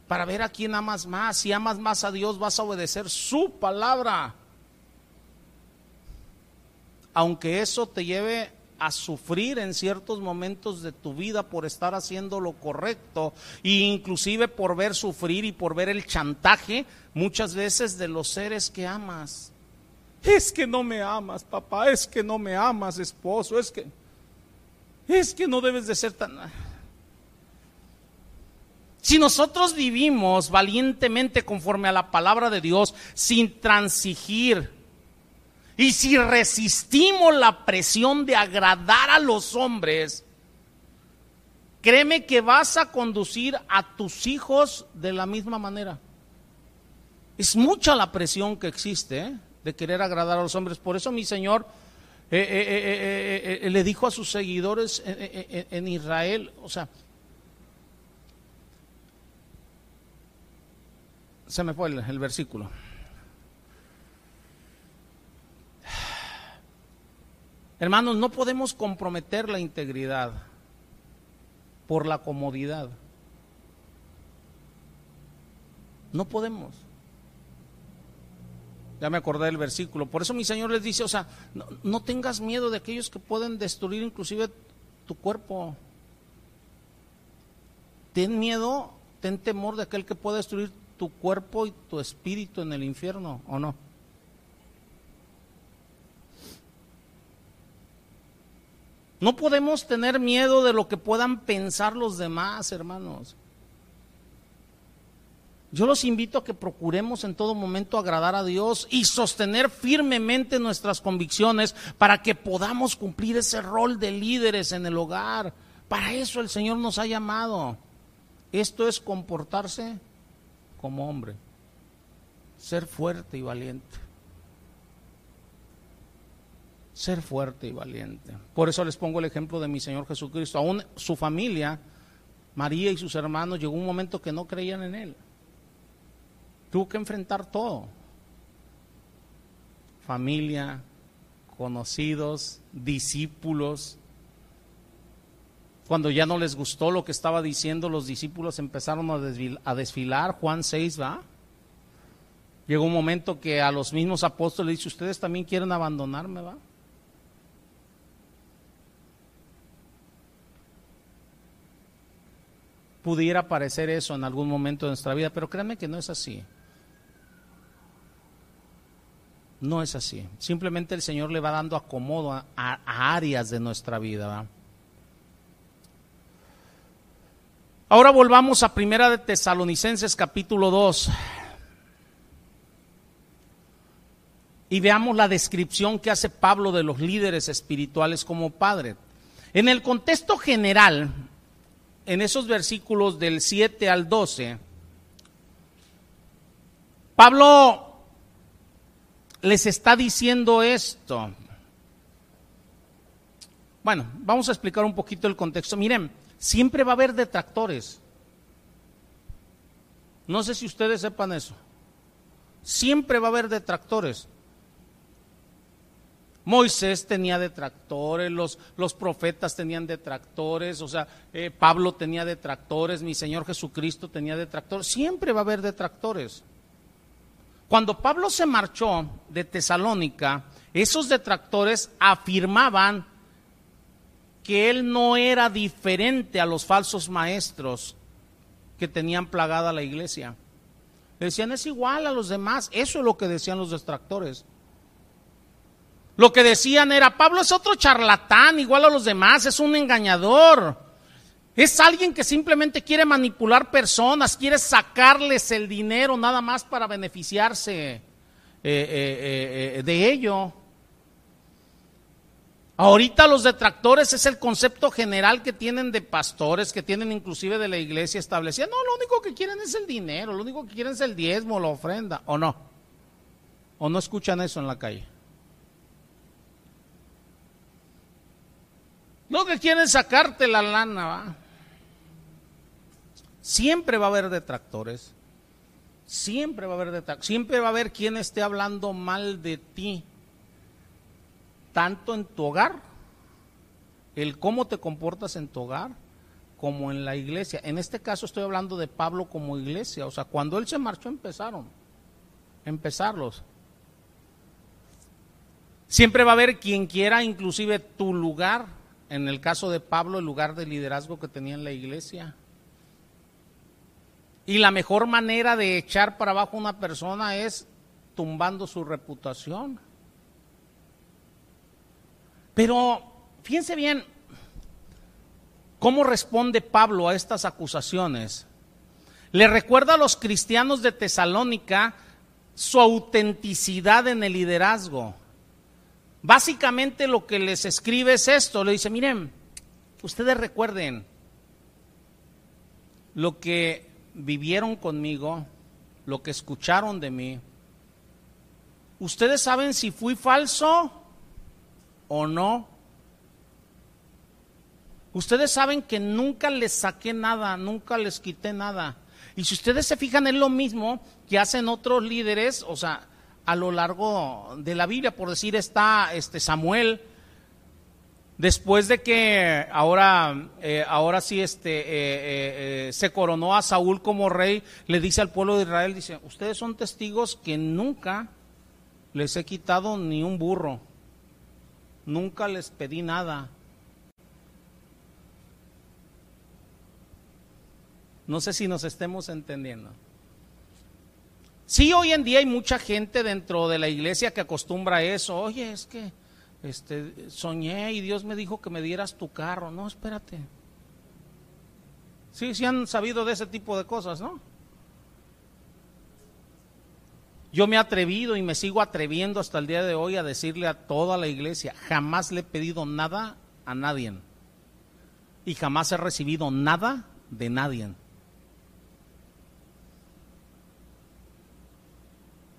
para ver a quién amas más. Si amas más a Dios, vas a obedecer su palabra. Aunque eso te lleve a sufrir en ciertos momentos de tu vida por estar haciendo lo correcto e inclusive por ver sufrir y por ver el chantaje muchas veces de los seres que amas. Es que no me amas, papá, es que no me amas, esposo, es que es que no debes de ser tan si nosotros vivimos valientemente conforme a la palabra de Dios, sin transigir, y si resistimos la presión de agradar a los hombres, créeme que vas a conducir a tus hijos de la misma manera. Es mucha la presión que existe ¿eh? de querer agradar a los hombres. Por eso mi Señor eh, eh, le dijo a sus seguidores en Israel, o sea, se me fue el, versículo. Hermanos, no podemos comprometer la integridad por la comodidad. No podemos. Ya me acordé del versículo. Por eso mi Señor les dice, o sea, no, tengas miedo de aquellos que pueden destruir inclusive tu cuerpo. Ten miedo, ten temor de aquel que pueda destruir tu cuerpo y tu espíritu en el infierno o no? No podemos tener miedo de lo que puedan pensar los demás, hermanos. Yo los invito a que procuremos en todo momento agradar a Dios y sostener firmemente nuestras convicciones para que podamos cumplir ese rol de líderes en el hogar. Para eso el Señor nos ha llamado. Esto es comportarse como hombre. Ser fuerte y valiente. Ser fuerte y valiente. Por eso les pongo el ejemplo de mi Señor Jesucristo. Aún su familia, María y sus hermanos, llegó un momento que no creían en Él. Tuvo que enfrentar todo. Familia, conocidos, discípulos, cuando ya no les gustó lo que estaba diciendo, los discípulos empezaron a desfilar. Juan 6, ¿va? Llegó un momento que a los mismos apóstoles dice, ustedes también quieren abandonarme, ¿va? Pudiera parecer eso en algún momento de nuestra vida, pero créanme que no es así. No es así. Simplemente el Señor le va dando acomodo a, áreas de nuestra vida. Ahora volvamos a Primera de Tesalonicenses capítulo 2. Y veamos la descripción que hace Pablo de los líderes espirituales como padre. En el contexto general, en esos versículos del 7 al 12, Pablo les está diciendo esto. Bueno, vamos a explicar un poquito el contexto. Miren, siempre va a haber detractores. No sé si ustedes sepan eso. Siempre va a haber detractores. Moisés tenía detractores, los, los profetas tenían detractores, o sea, eh, Pablo tenía detractores, mi Señor Jesucristo tenía detractores. Siempre va a haber detractores. Cuando Pablo se marchó de Tesalónica, esos detractores afirmaban que él no era diferente a los falsos maestros que tenían plagada la iglesia. Decían, es igual a los demás. Eso es lo que decían los detractores. Lo que decían era, Pablo es otro charlatán, igual a los demás, es un engañador. Es alguien que simplemente quiere manipular personas, quiere sacarles el dinero nada más para beneficiarse eh, eh, eh, de ello. Ahorita los detractores es el concepto general que tienen de pastores, que tienen inclusive de la iglesia establecida. No, lo único que quieren es el dinero, lo único que quieren es el diezmo, la ofrenda, ¿o no? ¿O no escuchan eso en la calle? Lo que quieren sacarte la lana, ¿va? Siempre va a haber detractores. Siempre va a haber detractores. Siempre va a haber quien esté hablando mal de ti tanto en tu hogar, el cómo te comportas en tu hogar, como en la iglesia. En este caso estoy hablando de Pablo como iglesia, o sea, cuando él se marchó empezaron, empezarlos. Siempre va a haber quien quiera inclusive tu lugar, en el caso de Pablo, el lugar de liderazgo que tenía en la iglesia. Y la mejor manera de echar para abajo una persona es tumbando su reputación. Pero fíjense bien cómo responde Pablo a estas acusaciones. Le recuerda a los cristianos de Tesalónica su autenticidad en el liderazgo. Básicamente lo que les escribe es esto, le dice, miren, ustedes recuerden lo que vivieron conmigo, lo que escucharon de mí. Ustedes saben si fui falso o no. Ustedes saben que nunca les saqué nada, nunca les quité nada. Y si ustedes se fijan, es lo mismo que hacen otros líderes, o sea, a lo largo de la Biblia, por decir, está este Samuel, después de que ahora, eh, ahora sí este, eh, eh, se coronó a Saúl como rey, le dice al pueblo de Israel, dice, ustedes son testigos que nunca les he quitado ni un burro nunca les pedí nada. No sé si nos estemos entendiendo. Sí, hoy en día hay mucha gente dentro de la iglesia que acostumbra a eso. Oye, es que este, soñé y Dios me dijo que me dieras tu carro. No, espérate. Sí, sí han sabido de ese tipo de cosas, ¿no? Yo me he atrevido y me sigo atreviendo hasta el día de hoy a decirle a toda la iglesia, jamás le he pedido nada a nadie y jamás he recibido nada de nadie.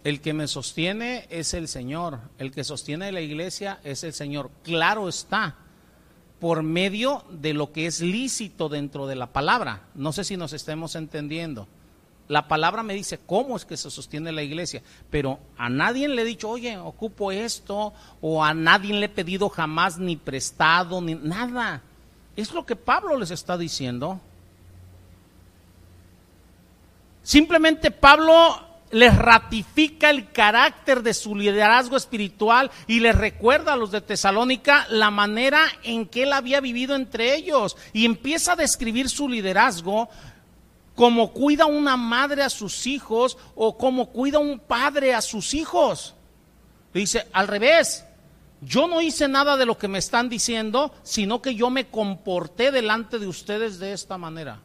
El que me sostiene es el Señor, el que sostiene la iglesia es el Señor. Claro está, por medio de lo que es lícito dentro de la palabra. No sé si nos estemos entendiendo. La palabra me dice cómo es que se sostiene la iglesia, pero a nadie le he dicho, oye, ocupo esto, o a nadie le he pedido jamás ni prestado, ni nada. Es lo que Pablo les está diciendo. Simplemente Pablo les ratifica el carácter de su liderazgo espiritual y les recuerda a los de Tesalónica la manera en que él había vivido entre ellos y empieza a describir su liderazgo como cuida una madre a sus hijos o como cuida un padre a sus hijos. Dice, al revés, yo no hice nada de lo que me están diciendo, sino que yo me comporté delante de ustedes de esta manera.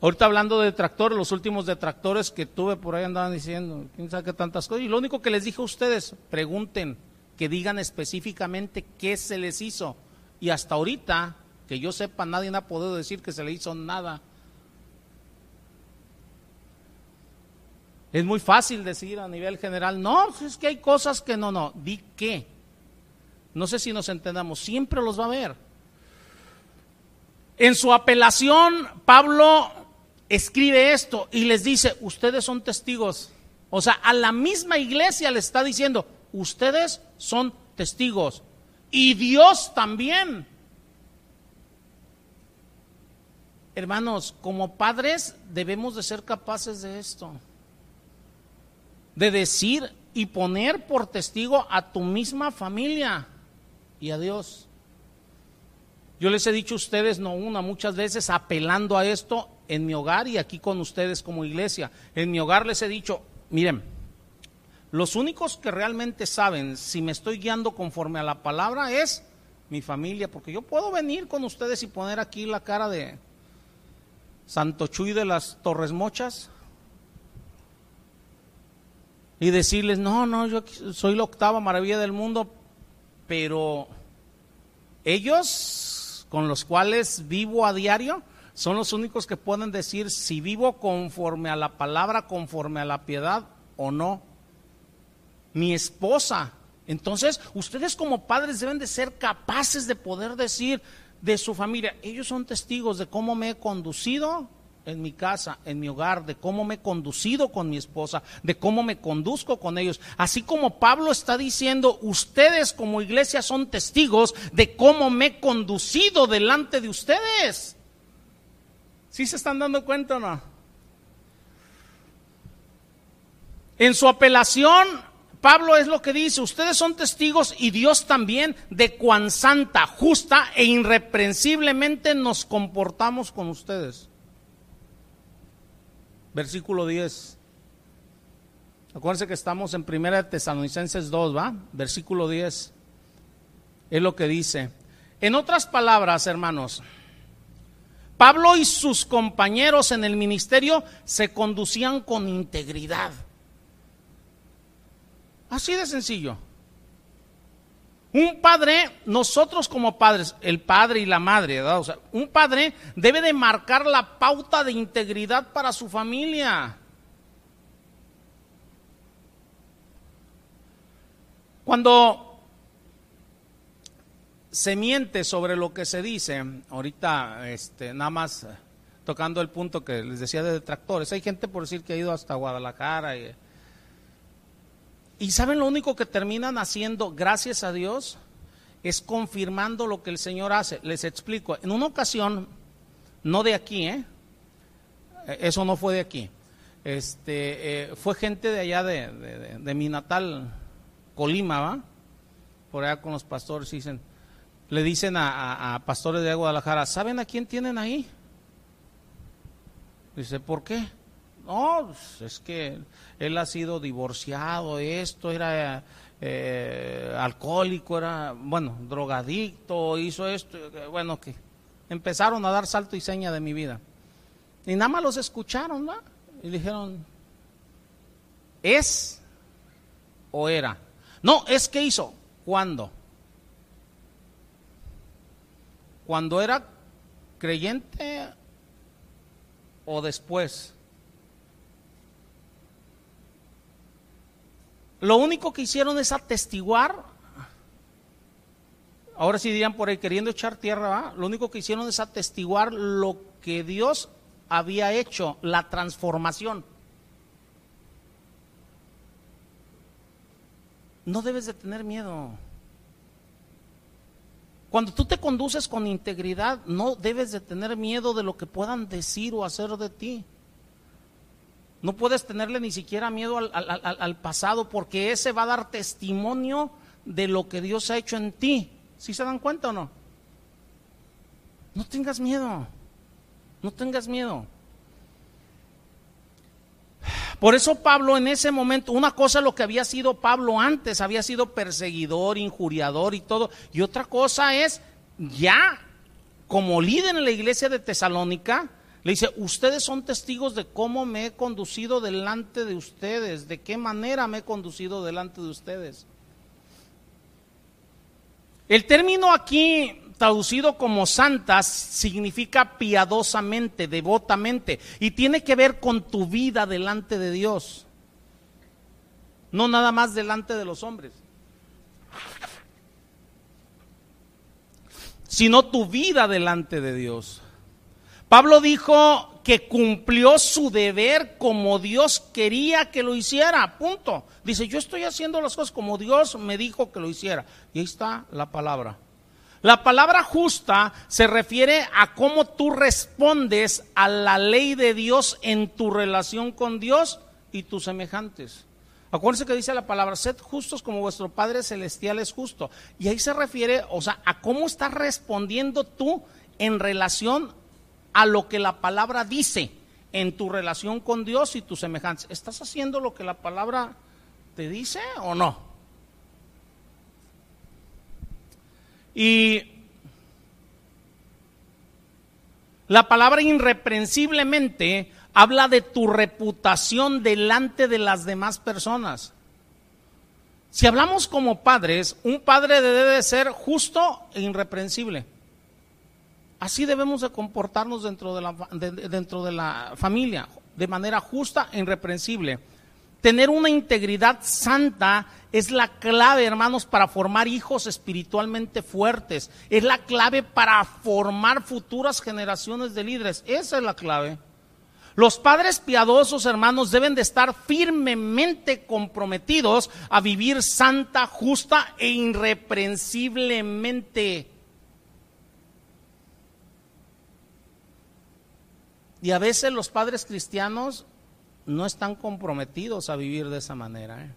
Ahorita hablando de detractores, los últimos detractores que tuve por ahí andaban diciendo, quién sabe qué tantas cosas. Y lo único que les dije a ustedes, pregunten, que digan específicamente qué se les hizo. Y hasta ahorita que yo sepa, nadie ha podido decir que se le hizo nada. Es muy fácil decir a nivel general, no, es que hay cosas que no, no, di qué. No sé si nos entendamos, siempre los va a ver. En su apelación, Pablo escribe esto y les dice, ustedes son testigos. O sea, a la misma iglesia le está diciendo, ustedes son testigos. Y Dios también. Hermanos, como padres debemos de ser capaces de esto, de decir y poner por testigo a tu misma familia y a Dios. Yo les he dicho a ustedes, no una, muchas veces apelando a esto en mi hogar y aquí con ustedes como iglesia. En mi hogar les he dicho, miren, los únicos que realmente saben si me estoy guiando conforme a la palabra es mi familia, porque yo puedo venir con ustedes y poner aquí la cara de, Santo Chuy de las Torres Mochas. y decirles, no, no, yo soy la octava maravilla del mundo, pero ellos con los cuales vivo a diario son los únicos que pueden decir si vivo conforme a la palabra, conforme a la piedad o no. Mi esposa. Entonces, ustedes como padres deben de ser capaces de poder decir de su familia, ellos son testigos de cómo me he conducido en mi casa, en mi hogar, de cómo me he conducido con mi esposa, de cómo me conduzco con ellos. Así como Pablo está diciendo, ustedes como iglesia son testigos de cómo me he conducido delante de ustedes. ¿Sí se están dando cuenta o no? En su apelación, Pablo es lo que dice, ustedes son testigos y Dios también de cuán santa, justa e irreprensiblemente nos comportamos con ustedes versículo 10. Acuérdense que estamos en Primera Tesalonicenses 2, ¿va? Versículo 10. Es lo que dice. En otras palabras, hermanos, Pablo y sus compañeros en el ministerio se conducían con integridad. Así de sencillo. Un padre, nosotros como padres, el padre y la madre, un padre debe de marcar la pauta de integridad para su familia. Cuando se miente sobre lo que se dice, ahorita este, nada más tocando el punto que les decía de detractores, hay gente por decir que ha ido hasta Guadalajara y y saben lo único que terminan haciendo, gracias a Dios, es confirmando lo que el Señor hace. Les explico. En una ocasión, no de aquí, ¿eh? eh eso no fue de aquí. Este, eh, fue gente de allá de, mi natal Colima, ¿va? Por allá con los pastores dicen, le dicen a, pastores de Guadalajara, ¿saben a quién tienen ahí? Dice, ¿por qué? No, pues, es que él ha sido divorciado, esto era eh, alcohólico, era, bueno, drogadicto, hizo esto, bueno, que empezaron a dar salto y seña de mi vida. Y nada más los escucharon, ¿no? Y dijeron, ¿es o era? No, es que hizo. ¿Cuándo? ¿Cuando era creyente o después? Lo único que hicieron es atestiguar, ahora sí dirían por ahí queriendo echar tierra, lo único que hicieron es atestiguar lo que Dios había hecho, la transformación. No debes de tener miedo. Cuando tú te conduces con integridad, no debes de tener miedo de lo que puedan decir o hacer de ti. No puedes tenerle ni siquiera miedo al, pasado porque ese va a dar testimonio de lo que Dios ha hecho en ti. ¿Sí se dan cuenta o no? No tengas miedo. No tengas miedo. Por eso Pablo en ese momento, una cosa lo que había sido Pablo antes, había sido perseguidor, injuriador y todo, y otra cosa es ya como líder en la iglesia de Tesalónica, le dice, ustedes son testigos de cómo me he conducido delante de ustedes, de qué manera me he conducido delante de ustedes. El término aquí traducido como santas significa piadosamente, devotamente, y tiene que ver con tu vida delante de Dios, no nada más delante de los hombres, sino tu vida delante de Dios. Pablo dijo que cumplió su deber como Dios quería que lo hiciera, punto. Dice, yo estoy haciendo las cosas como Dios me dijo que lo hiciera. Y ahí está la palabra. La palabra justa se refiere a cómo tú respondes a la ley de Dios en tu relación con Dios y tus semejantes. Acuérdense que dice la palabra, sed justos como vuestro Padre Celestial es justo. Y ahí se refiere, o sea, a cómo estás respondiendo tú en relación a lo que la palabra dice en tu relación con Dios y tus semejantes. ¿Estás haciendo lo que la palabra te dice o no? Y la palabra irreprensiblemente habla de tu reputación delante de las demás personas. Si hablamos como padres, un padre debe de ser justo e irreprensible. Así debemos de comportarnos dentro de la, dentro de la familia, de manera justa e irreprensible. Tener una integridad santa es la clave, hermanos, para formar hijos espiritualmente fuertes. Es la clave para formar futuras generaciones de líderes. Esa es la clave. Los padres piadosos, hermanos, deben de estar firmemente comprometidos a vivir santa, justa e irreprensiblemente. Y a veces los padres cristianos no están comprometidos a vivir de esa manera. ¿eh?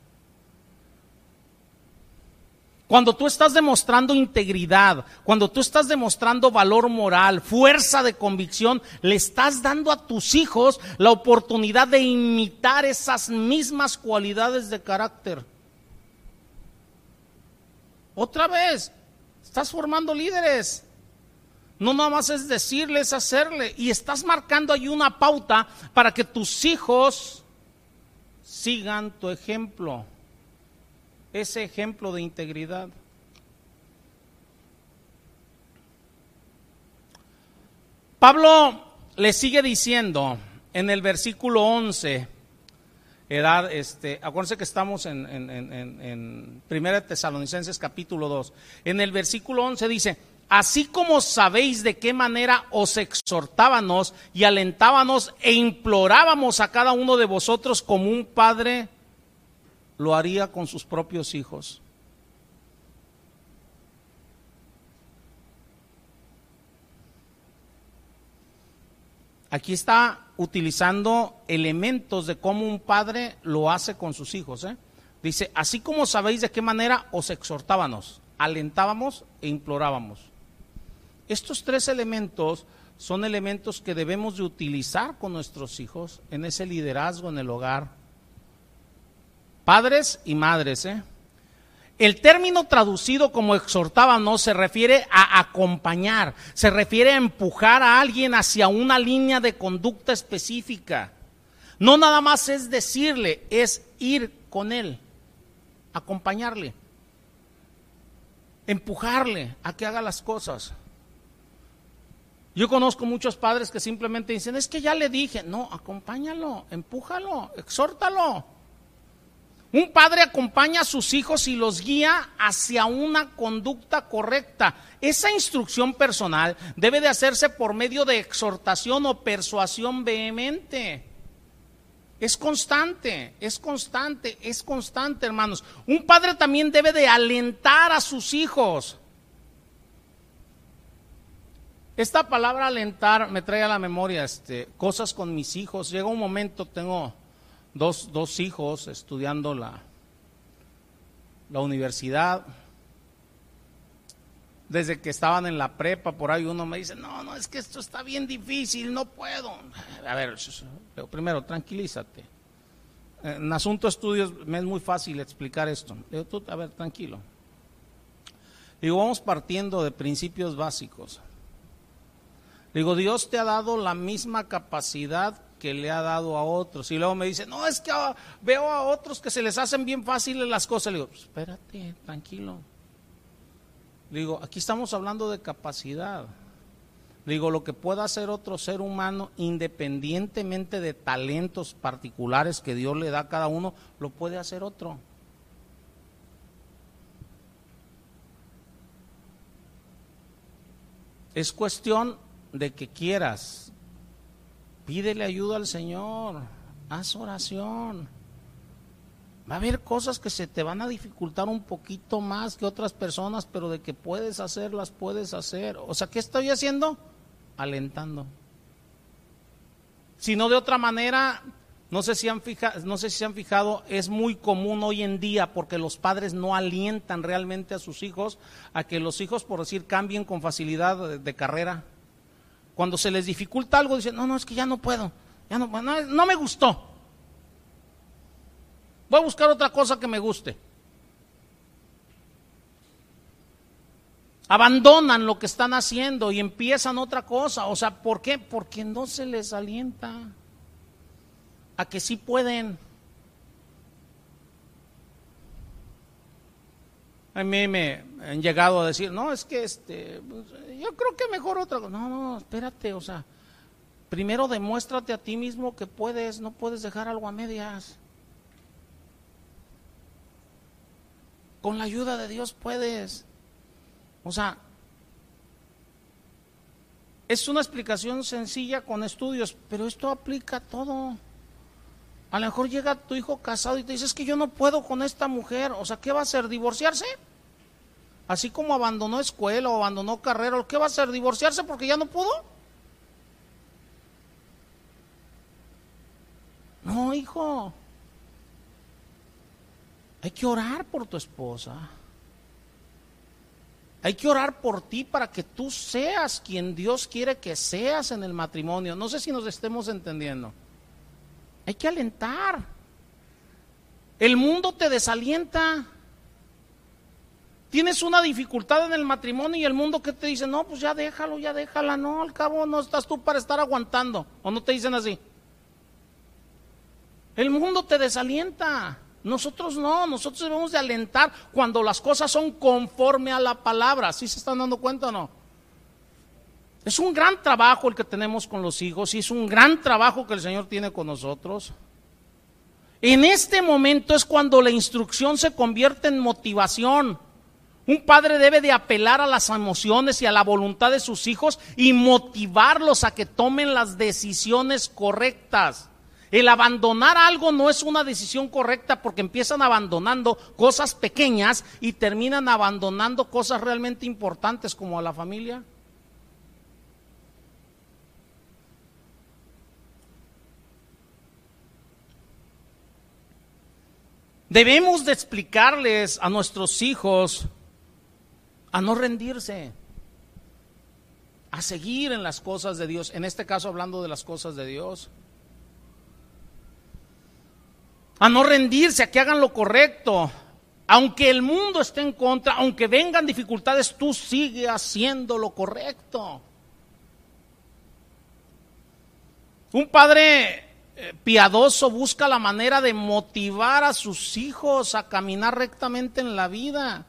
Cuando tú estás demostrando integridad, cuando tú estás demostrando valor moral, fuerza de convicción, le estás dando a tus hijos la oportunidad de imitar esas mismas cualidades de carácter. Otra vez, estás formando líderes. No nada más es decirles, hacerle. Y estás marcando ahí una pauta para que tus hijos sigan tu ejemplo. Ese ejemplo de integridad. Pablo le sigue diciendo en el versículo 11, edad, este, acuérdense que estamos en, en, en, en 1 Tesalonicenses capítulo 2, en el versículo 11 dice, así como sabéis de qué manera os exhortábamos y alentábamos e implorábamos a cada uno de vosotros como un padre lo haría con sus propios hijos. Aquí está utilizando elementos de cómo un padre lo hace con sus hijos. ¿eh? Dice, así como sabéis de qué manera os exhortábamos, alentábamos e implorábamos. Estos tres elementos son elementos que debemos de utilizar con nuestros hijos en ese liderazgo en el hogar. Padres y madres, ¿eh? El término traducido como exhortábamos se refiere a acompañar, se refiere a empujar a alguien hacia una línea de conducta específica. No nada más es decirle, es ir con él, acompañarle, empujarle a que haga las cosas. Yo conozco muchos padres que simplemente dicen, es que ya le dije, no, acompáñalo, empújalo, exhórtalo. Un padre acompaña a sus hijos y los guía hacia una conducta correcta. Esa instrucción personal debe de hacerse por medio de exhortación o persuasión vehemente. Es constante, es constante, es constante, hermanos. Un padre también debe de alentar a sus hijos. Esta palabra alentar me trae a la memoria este, cosas con mis hijos. Llega un momento, tengo dos, dos hijos estudiando la, la universidad. Desde que estaban en la prepa, por ahí uno me dice, no, no, es que esto está bien difícil, no puedo. A ver, primero, tranquilízate. En asunto estudios me es muy fácil explicar esto. Digo, tú, a ver, tranquilo. Digo, vamos partiendo de principios básicos. Digo, Dios te ha dado la misma capacidad que le ha dado a otros. Y luego me dice, no, es que veo a otros que se les hacen bien fáciles las cosas. Le digo, espérate, tranquilo. Digo, aquí estamos hablando de capacidad. Digo, lo que pueda hacer otro ser humano, independientemente de talentos particulares que Dios le da a cada uno, lo puede hacer otro. Es cuestión de que quieras, pídele ayuda al Señor, haz oración. Va a haber cosas que se te van a dificultar un poquito más que otras personas, pero de que puedes hacerlas, puedes hacer. O sea, ¿qué estoy haciendo? Alentando. Si no de otra manera, no sé, si han fijado, no sé si se han fijado, es muy común hoy en día porque los padres no alientan realmente a sus hijos a que los hijos, por decir, cambien con facilidad de carrera. Cuando se les dificulta algo, dicen, no, no, es que ya no puedo, ya no, no, no me gustó. Voy a buscar otra cosa que me guste. Abandonan lo que están haciendo y empiezan otra cosa. O sea, ¿por qué? Porque no se les alienta. a que sí pueden. A mí me han llegado a decir, no, es que este, pues, yo creo que mejor otra cosa. No, no, espérate, o sea, primero demuéstrate a ti mismo que puedes, no puedes dejar algo a medias. Con la ayuda de Dios puedes. O sea, es una explicación sencilla con estudios, pero esto aplica a todo. A lo mejor llega tu hijo casado y te dice, es que yo no puedo con esta mujer. O sea, ¿qué va a hacer? ¿Divorciarse? Así como abandonó escuela o abandonó carrera, ¿qué va a hacer? ¿Divorciarse porque ya no pudo? No, hijo. Hay que orar por tu esposa. Hay que orar por ti para que tú seas quien Dios quiere que seas en el matrimonio. No sé si nos estemos entendiendo. Hay que alentar. El mundo te desalienta. Tienes una dificultad en el matrimonio y el mundo que te dice, no, pues ya déjalo, ya déjala, no, al cabo no estás tú para estar aguantando. ¿O no te dicen así? El mundo te desalienta. Nosotros no, nosotros debemos de alentar cuando las cosas son conforme a la palabra. ¿Sí se están dando cuenta o no? Es un gran trabajo el que tenemos con los hijos y es un gran trabajo que el Señor tiene con nosotros. En este momento es cuando la instrucción se convierte en motivación. Un padre debe de apelar a las emociones y a la voluntad de sus hijos y motivarlos a que tomen las decisiones correctas. El abandonar algo no es una decisión correcta porque empiezan abandonando cosas pequeñas y terminan abandonando cosas realmente importantes como a la familia. Debemos de explicarles a nuestros hijos a no rendirse, a seguir en las cosas de Dios, en este caso hablando de las cosas de Dios, a no rendirse, a que hagan lo correcto, aunque el mundo esté en contra, aunque vengan dificultades, tú sigue haciendo lo correcto. Un padre eh, piadoso busca la manera de motivar a sus hijos a caminar rectamente en la vida,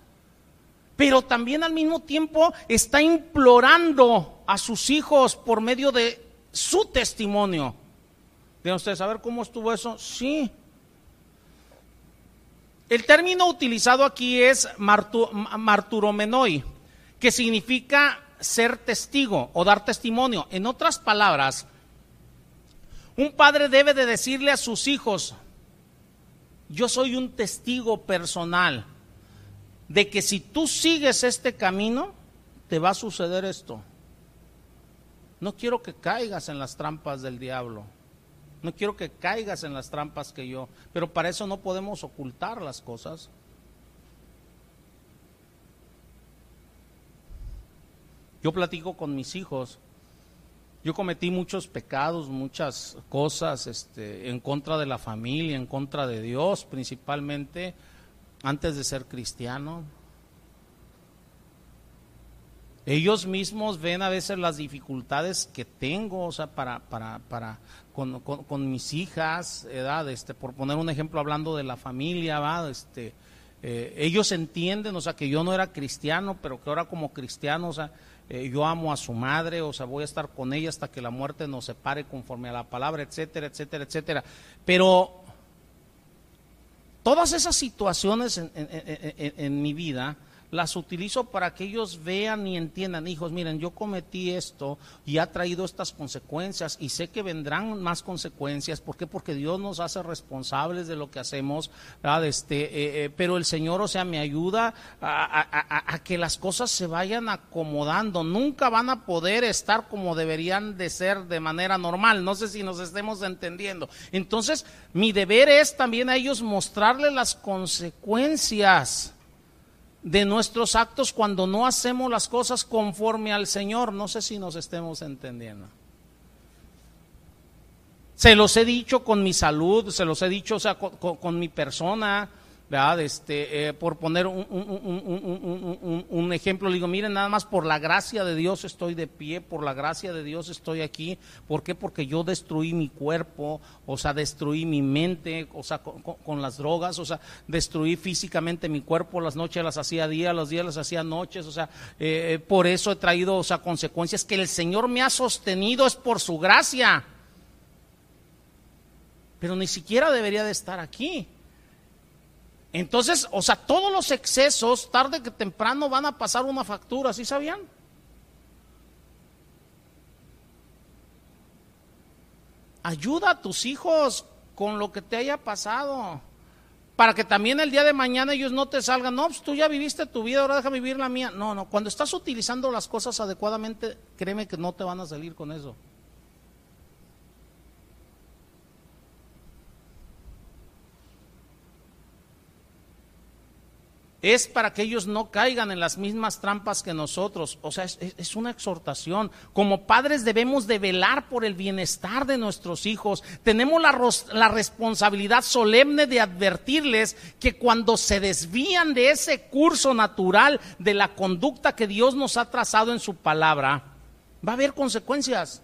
pero también al mismo tiempo está implorando a sus hijos por medio de su testimonio. ¿Deben ustedes saber cómo estuvo eso? Sí. El término utilizado aquí es marturomenoi, que significa ser testigo o dar testimonio. En otras palabras, un padre debe de decirle a sus hijos, yo soy un testigo personal de que si tú sigues este camino, te va a suceder esto. No quiero que caigas en las trampas del diablo. No quiero que caigas en las trampas que yo. Pero para eso no podemos ocultar las cosas. Yo platico con mis hijos yo cometí muchos pecados, muchas cosas este, en contra de la familia, en contra de Dios principalmente, antes de ser cristiano. Ellos mismos ven a veces las dificultades que tengo, o sea, para, para, para con, con, mis hijas, edad, este, por poner un ejemplo hablando de la familia, ¿va? Este, eh, ellos entienden, o sea, que yo no era cristiano, pero que ahora como cristiano, o sea, eh, yo amo a su madre, o sea, voy a estar con ella hasta que la muerte nos separe conforme a la palabra, etcétera, etcétera, etcétera. Pero todas esas situaciones en mi vida, las utilizo para que ellos vean y entiendan, hijos, miren, yo cometí esto y ha traído estas consecuencias y sé que vendrán más consecuencias. ¿Por qué? Porque Dios nos hace responsables de lo que hacemos, Este, eh, eh, pero el Señor, o sea, me ayuda a, que las cosas se vayan acomodando. Nunca van a poder estar como deberían de ser de manera normal. No sé si nos estemos entendiendo. Entonces, mi deber es también a ellos mostrarles las consecuencias de nuestros actos cuando no hacemos las cosas conforme al Señor. No sé si nos estemos entendiendo. Se los he dicho con mi salud, se los he dicho con, mi persona, Este, eh, por poner un, ejemplo, le digo, miren, nada más por la gracia de Dios estoy de pie, por la gracia de Dios estoy aquí. ¿Por qué? Porque yo destruí mi cuerpo, o sea, destruí mi mente, o sea, con, las drogas, o sea, destruí físicamente mi cuerpo, las noches las hacía día, los días las hacía noches, o sea, eh, por eso he traído, o sea, consecuencias que el Señor me ha sostenido es por su gracia pero ni siquiera debería de estar aquí. Entonces, o sea, todos los excesos, tarde que temprano, van a pasar una factura, ¿sí sabían? Ayuda a tus hijos con lo que te haya pasado, para que también el día de mañana ellos no te salgan, no, pues tú ya viviste tu vida, ahora deja vivir la mía. No, no, cuando estás utilizando las cosas adecuadamente, créeme que no te van a salir con eso. Es para que ellos no caigan en las mismas trampas que nosotros. O sea, es, una exhortación. Como padres debemos de velar por el bienestar de nuestros hijos. Tenemos la, la responsabilidad solemne de advertirles que cuando se desvían de ese curso natural de la conducta que Dios nos ha trazado en su palabra, va a haber consecuencias.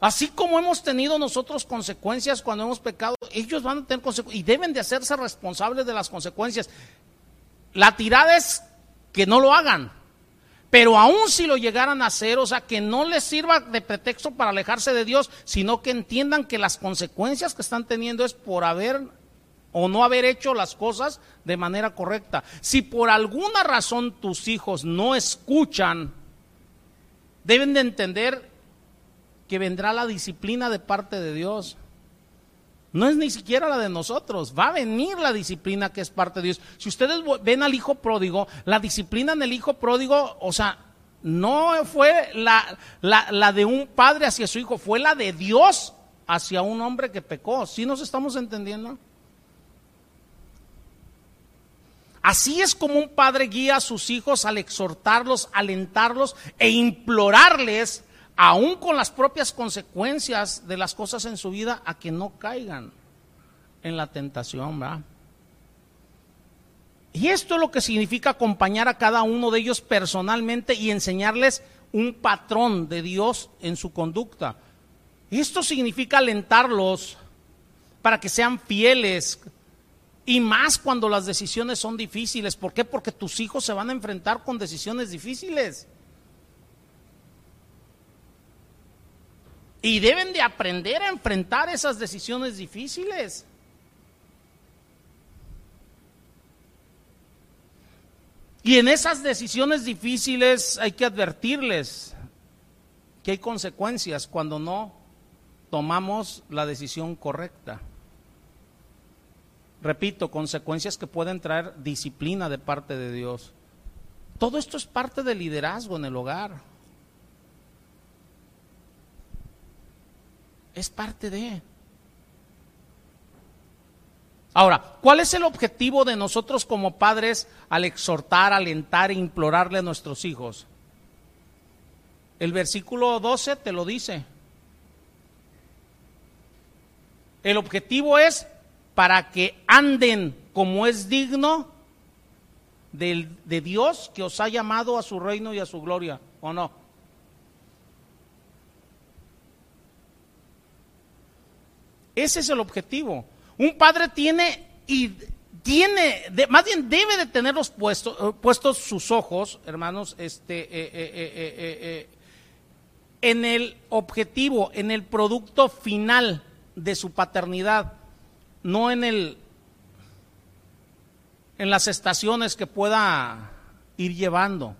Así como hemos tenido nosotros consecuencias cuando hemos pecado, ellos van a tener consecuencias y deben de hacerse responsables de las consecuencias. La tirada es que no lo hagan, pero aún si lo llegaran a hacer, o sea, que no les sirva de pretexto para alejarse de Dios, sino que entiendan que las consecuencias que están teniendo es por haber o no haber hecho las cosas de manera correcta. Si por alguna razón tus hijos no escuchan, deben de entender que vendrá la disciplina de parte de Dios. No es ni siquiera la de nosotros, va a venir la disciplina que es parte de Dios. Si ustedes ven al hijo pródigo, la disciplina en el hijo pródigo, o sea, no fue la, la, de un padre hacia su hijo, fue la de Dios hacia un hombre que pecó. ¿Sí nos estamos entendiendo? Así es como un padre guía a sus hijos al exhortarlos, alentarlos e implorarles aún con las propias consecuencias de las cosas en su vida, a que no caigan en la tentación, ¿verdad? Y esto es lo que significa acompañar a cada uno de ellos personalmente y enseñarles un patrón de Dios en su conducta. Esto significa alentarlos para que sean fieles y más cuando las decisiones son difíciles. ¿Por qué? Porque tus hijos se van a enfrentar con decisiones difíciles. Y deben de aprender a enfrentar esas decisiones difíciles. Y en esas decisiones difíciles hay que advertirles que hay consecuencias cuando no tomamos la decisión correcta. Repito, consecuencias que pueden traer disciplina de parte de Dios. Todo esto es parte del liderazgo en el hogar. Es parte de. Ahora, ¿cuál es el objetivo de nosotros como padres al exhortar, alentar e implorarle a nuestros hijos? El versículo 12 te lo dice. El objetivo es para que anden como es digno de, de Dios que os ha llamado a su reino y a su gloria, ¿o no? Ese es el objetivo. Un padre tiene y tiene, más bien debe de tener eh, puestos sus ojos, hermanos, este, eh, eh, en el objetivo, en el producto final de su paternidad, no en el, en las estaciones que pueda ir llevando.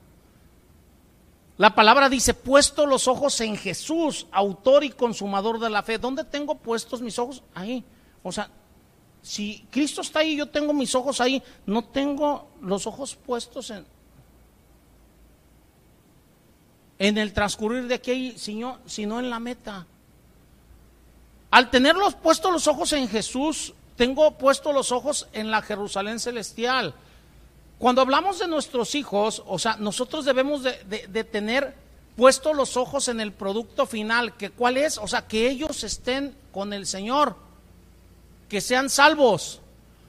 La palabra dice, puesto los ojos en Jesús, autor y consumador de la fe. ¿Dónde tengo puestos mis ojos? Ahí. O sea, si Cristo está ahí, yo tengo mis ojos ahí, no tengo los ojos puestos en, en el transcurrir de aquí, sino, sino en la meta. Al tenerlos puestos los ojos en Jesús, tengo puestos los ojos en la Jerusalén celestial. Cuando hablamos de nuestros hijos, o sea, nosotros debemos de, tener puestos los ojos en el producto final, que cuál es, o sea, que ellos estén con el Señor, que sean salvos,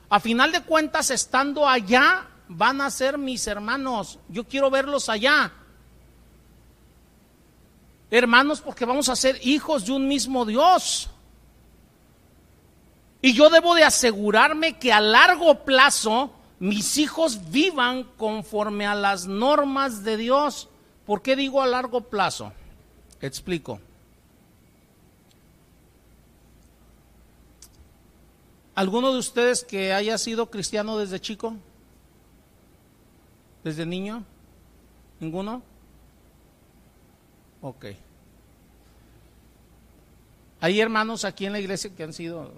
A final de cuentas, estando allá, van a ser mis hermanos. Yo quiero verlos allá. Hermanos, porque vamos a ser hijos de un mismo Dios. Y yo debo de asegurarme que a largo plazo mis hijos vivan conforme a las normas de Dios. ¿Por qué digo a largo plazo? Explico. ¿Alguno de ustedes que haya sido cristiano desde chico? ¿Desde niño? ¿Ninguno? Ok. Hay hermanos aquí en la iglesia que han sido,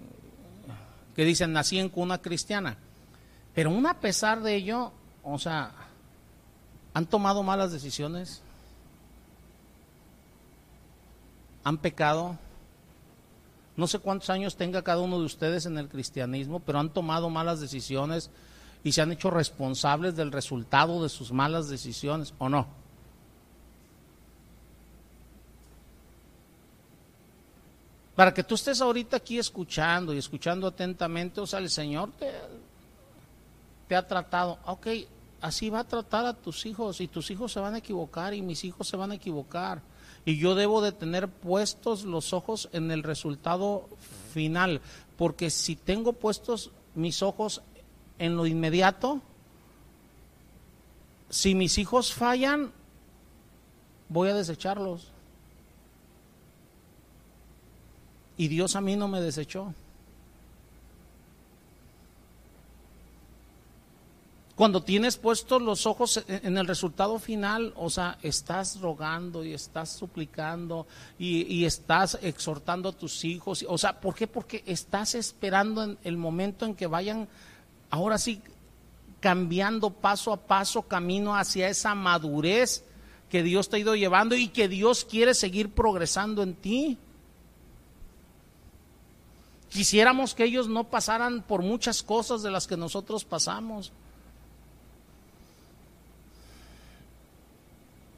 que dicen, nací en cuna cristiana. Pero aún a pesar de ello, o sea, han tomado malas decisiones, han pecado. No sé cuántos años tenga cada uno de ustedes en el cristianismo, pero han tomado malas decisiones y se han hecho responsables del resultado de sus malas decisiones, ¿o no? Para que tú estés ahorita aquí escuchando y escuchando atentamente, o sea, el Señor te, ha tratado, ok, así va a tratar a tus hijos y tus hijos se van a equivocar y mis hijos se van a equivocar. Y yo debo de tener puestos los ojos en el resultado final, porque si tengo puestos mis ojos en lo inmediato, si mis hijos fallan, voy a desecharlos. Y Dios a mí no me desechó. Cuando tienes puestos los ojos en el resultado final, o sea, estás rogando y estás suplicando y, estás exhortando a tus hijos. O sea, ¿por qué? Porque estás esperando en el momento en que vayan, ahora sí, cambiando paso a paso, camino hacia esa madurez que Dios te ha ido llevando y que Dios quiere seguir progresando en ti. Quisiéramos que ellos no pasaran por muchas cosas de las que nosotros pasamos.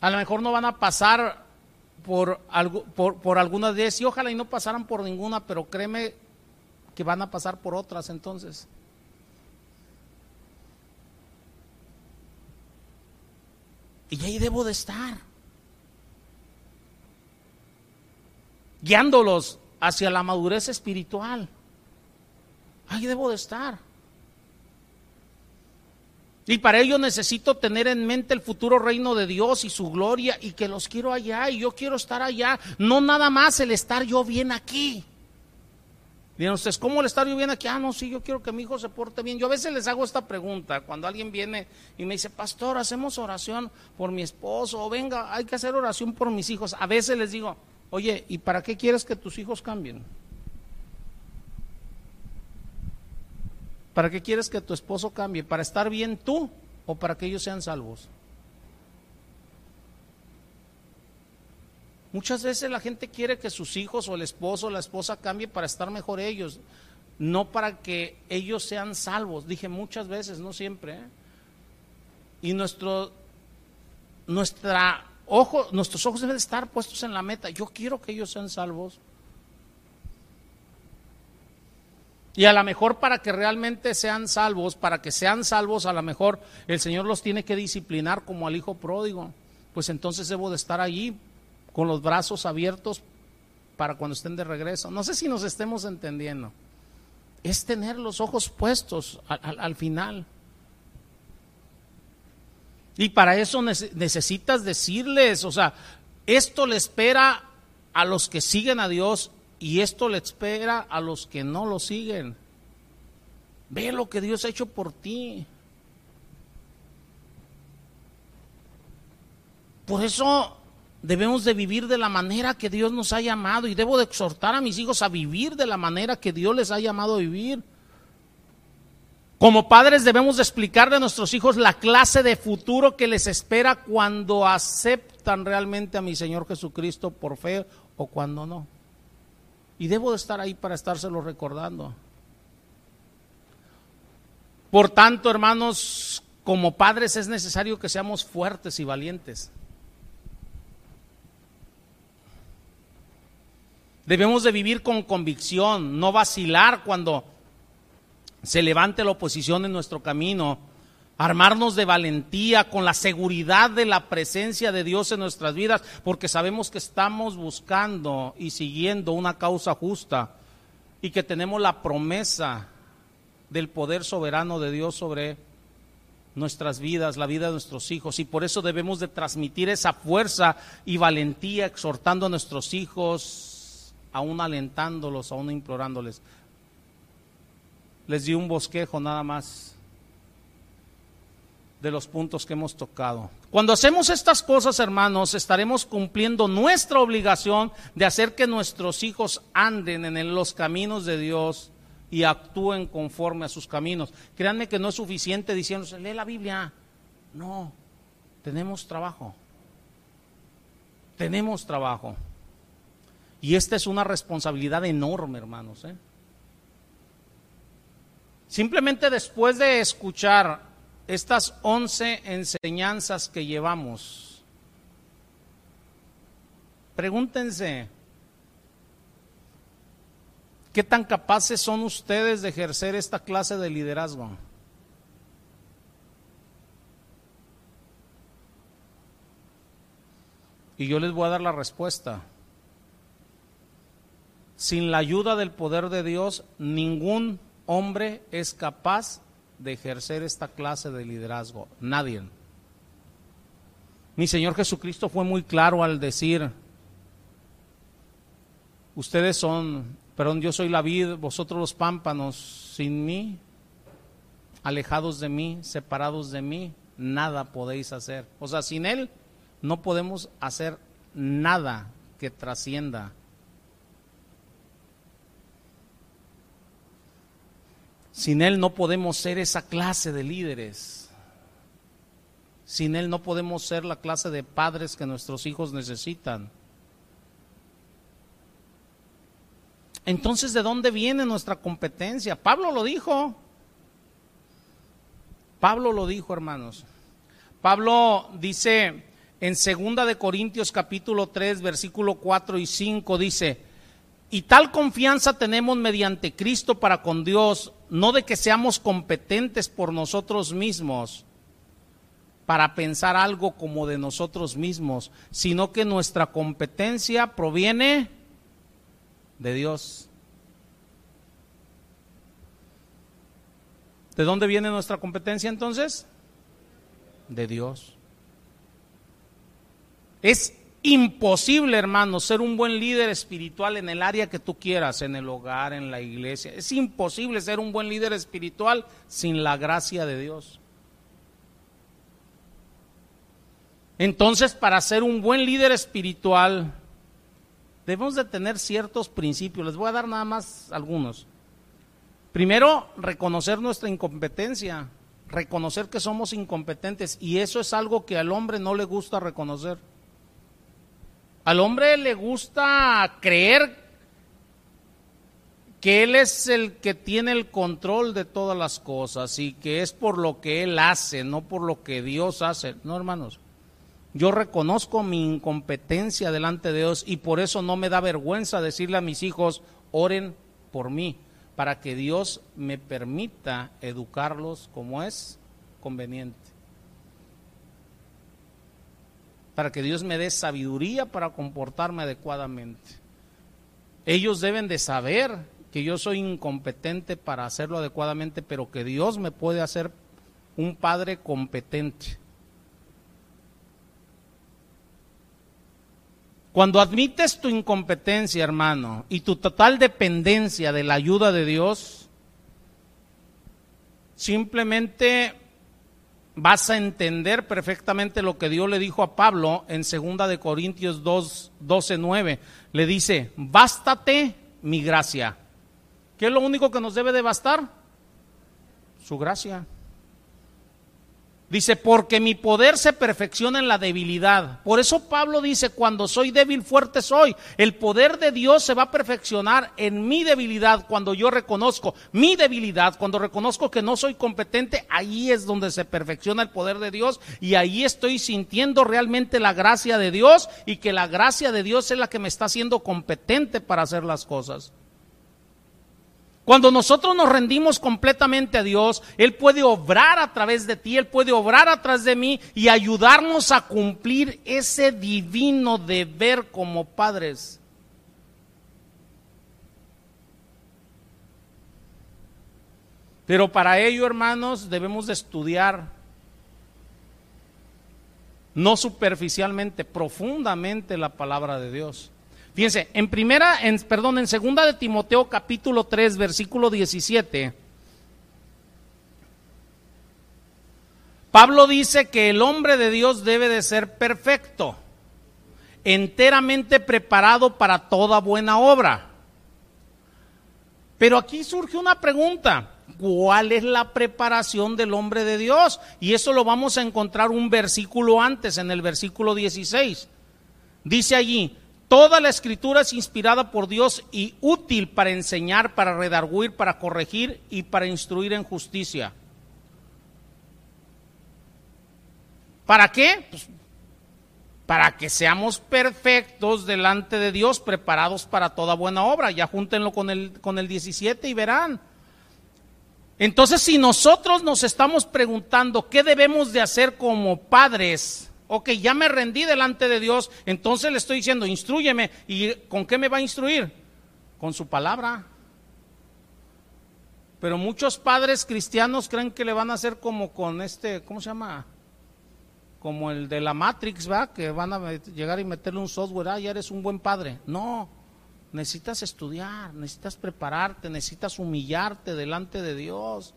A lo mejor no van a pasar por, algo, por, por algunas de ellas y ojalá y no pasaran por ninguna, pero créeme que van a pasar por otras entonces. Y ahí debo de estar. Guiándolos hacia la madurez espiritual. Ahí debo de estar. Y para ello necesito tener en mente el futuro reino de Dios y su gloria y que los quiero allá y yo quiero estar allá. No nada más el estar yo bien aquí. Miren ustedes, ¿cómo el estar yo bien aquí? Ah, no, sí, yo quiero que mi hijo se porte bien. Yo a veces les hago esta pregunta cuando alguien viene y me dice, pastor, hacemos oración por mi esposo, o venga, hay que hacer oración por mis hijos. A veces les digo, oye, ¿y para qué quieres que tus hijos cambien? ¿Para qué quieres que tu esposo cambie? ¿Para estar bien tú o para que ellos sean salvos? Muchas veces la gente quiere que sus hijos o el esposo o la esposa cambie para estar mejor ellos, no para que ellos sean salvos. Dije muchas veces, no siempre. ¿eh? Y nuestro, nuestra ojo, nuestros ojos deben estar puestos en la meta. Yo quiero que ellos sean salvos. Y a lo mejor para que realmente sean salvos, para que sean salvos, a lo mejor el Señor los tiene que disciplinar como al hijo pródigo. Pues entonces debo de estar allí con los brazos abiertos para cuando estén de regreso. No sé si nos estemos entendiendo. Es tener los ojos puestos al, al final. Y para eso necesitas decirles, o sea, esto le espera a los que siguen a Dios y esto le espera a los que no lo siguen. Ve lo que Dios ha hecho por ti. Por eso debemos de vivir de la manera que Dios nos ha llamado y debo de exhortar a mis hijos a vivir de la manera que Dios les ha llamado a vivir. Como padres debemos de explicarle a nuestros hijos la clase de futuro que les espera cuando aceptan realmente a mi Señor Jesucristo por fe o cuando no. Y debo de estar ahí para estárselo recordando. Por tanto, hermanos, como padres es necesario que seamos fuertes y valientes. Debemos de vivir con convicción, no vacilar cuando se levante la oposición en nuestro camino, armarnos de valentía con la seguridad de la presencia de Dios en nuestras vidas, porque sabemos que estamos buscando y siguiendo una causa justa y que tenemos la promesa del poder soberano de Dios sobre nuestras vidas, la vida de nuestros hijos, y por eso debemos de transmitir esa fuerza y valentía exhortando a nuestros hijos, aún alentándolos, aún implorándoles. Les di un bosquejo nada más de los puntos que hemos tocado. Cuando hacemos estas cosas, hermanos, estaremos cumpliendo nuestra obligación de hacer que nuestros hijos anden en los caminos de Dios y actúen conforme a sus caminos. Créanme que no es suficiente diciéndose, lee la Biblia. No, tenemos trabajo. Tenemos trabajo. Y esta es una responsabilidad enorme, hermanos. ¿eh? Simplemente después de escuchar estas once enseñanzas que llevamos, pregúntense, ¿Qué tan capaces son ustedes de ejercer esta clase de liderazgo? Y yo les voy a dar la respuesta. Sin la ayuda del poder de Dios, ningún hombre es capaz de ejercer esta clase de liderazgo. Nadie. Mi Señor Jesucristo fue muy claro al decir, ustedes son Perdón, yo soy la vid, vosotros los pámpanos, sin mí, alejados de mí, separados de mí, nada podéis hacer. O sea, sin Él no podemos hacer nada que trascienda. Sin Él no podemos ser esa clase de líderes. Sin Él no podemos ser la clase de padres que nuestros hijos necesitan. Entonces, ¿de dónde viene nuestra competencia? Pablo lo dijo. Pablo lo dijo, hermanos. Pablo dice en segunda de Corintios capítulo 3, versículo 4 y 5 dice, "Y tal confianza tenemos mediante Cristo para con Dios, no de que seamos competentes por nosotros mismos para pensar algo como de nosotros mismos, sino que nuestra competencia proviene de Dios. ¿De dónde viene nuestra competencia entonces? De Dios. Es imposible, hermano, ser un buen líder espiritual en el área que tú quieras, en el hogar, en la iglesia. Es imposible ser un buen líder espiritual sin la gracia de Dios. Entonces, para ser un buen líder espiritual, debemos de tener ciertos principios. Les voy a dar nada más algunos. Primero, reconocer nuestra incompetencia, reconocer que somos incompetentes y eso es algo que al hombre no le gusta reconocer. Al hombre le gusta creer que él es el que tiene el control de todas las cosas y que es por lo que él hace, no por lo que Dios hace. No, hermanos. Yo reconozco mi incompetencia delante de Dios y por eso no me da vergüenza decirle a mis hijos, oren por mí, para que Dios me permita educarlos como es conveniente. Para que Dios me dé sabiduría para comportarme adecuadamente. Ellos deben de saber que yo soy incompetente para hacerlo adecuadamente, pero que Dios me puede hacer un padre competente. Cuando admites tu incompetencia, hermano, y tu total dependencia de la ayuda de Dios, simplemente vas a entender perfectamente lo que Dios le dijo a Pablo en 2 de Corintios 2, 12, 9. Le dice, bástate mi gracia. ¿Qué es lo único que nos debe de bastar? Su gracia. Dice, porque mi poder se perfecciona en la debilidad. Por eso Pablo dice, cuando soy débil, fuerte soy. El poder de Dios se va a perfeccionar en mi debilidad cuando yo reconozco mi debilidad, cuando reconozco que no soy competente, ahí es donde se perfecciona el poder de Dios y ahí estoy sintiendo realmente la gracia de Dios y que la gracia de Dios es la que me está haciendo competente para hacer las cosas. Cuando nosotros nos rendimos completamente a Dios, Él puede obrar a través de ti, Él puede obrar a través de mí y ayudarnos a cumplir ese divino deber como padres. Pero para ello, hermanos, debemos de estudiar no superficialmente, profundamente la palabra de Dios. Fíjense, en primera, perdón, en segunda de Timoteo capítulo 3, versículo 17, Pablo dice que el hombre de Dios debe de ser perfecto, enteramente preparado para toda buena obra. Pero aquí surge una pregunta, ¿cuál es la preparación del hombre de Dios? Y eso lo vamos a encontrar un versículo antes, en el versículo 16. Dice allí, Toda la escritura es inspirada por Dios y útil para enseñar, para redarguir, para corregir y para instruir en justicia. ¿Para qué? Pues, para que seamos perfectos delante de Dios, preparados para toda buena obra. Ya júntenlo con el, con el 17 y verán. Entonces, si nosotros nos estamos preguntando qué debemos de hacer como padres, Ok, ya me rendí delante de Dios, entonces le estoy diciendo, instruyeme. ¿Y con qué me va a instruir? Con su palabra. Pero muchos padres cristianos creen que le van a hacer como con este, ¿cómo se llama? Como el de la Matrix, ¿va? Que van a llegar y meterle un software, ah, ya eres un buen padre. No, necesitas estudiar, necesitas prepararte, necesitas humillarte delante de Dios.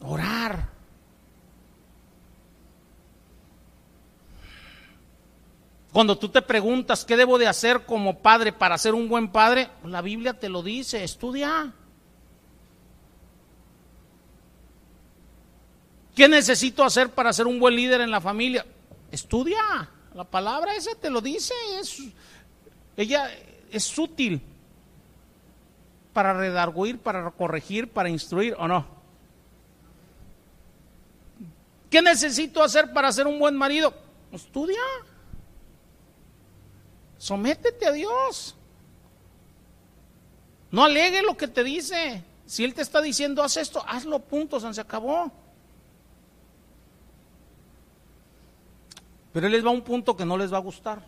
Orar. Cuando tú te preguntas qué debo de hacer como padre para ser un buen padre, la Biblia te lo dice, estudia. ¿Qué necesito hacer para ser un buen líder en la familia? Estudia. La palabra esa te lo dice. Es, ella es útil para redarguir, para corregir, para instruir o no. ¿Qué necesito hacer para ser un buen marido? Estudia. Sométete a Dios. No alegue lo que te dice. Si Él te está diciendo, haz esto, hazlo, punto, se acabó. Pero Él les va a un punto que no les va a gustar.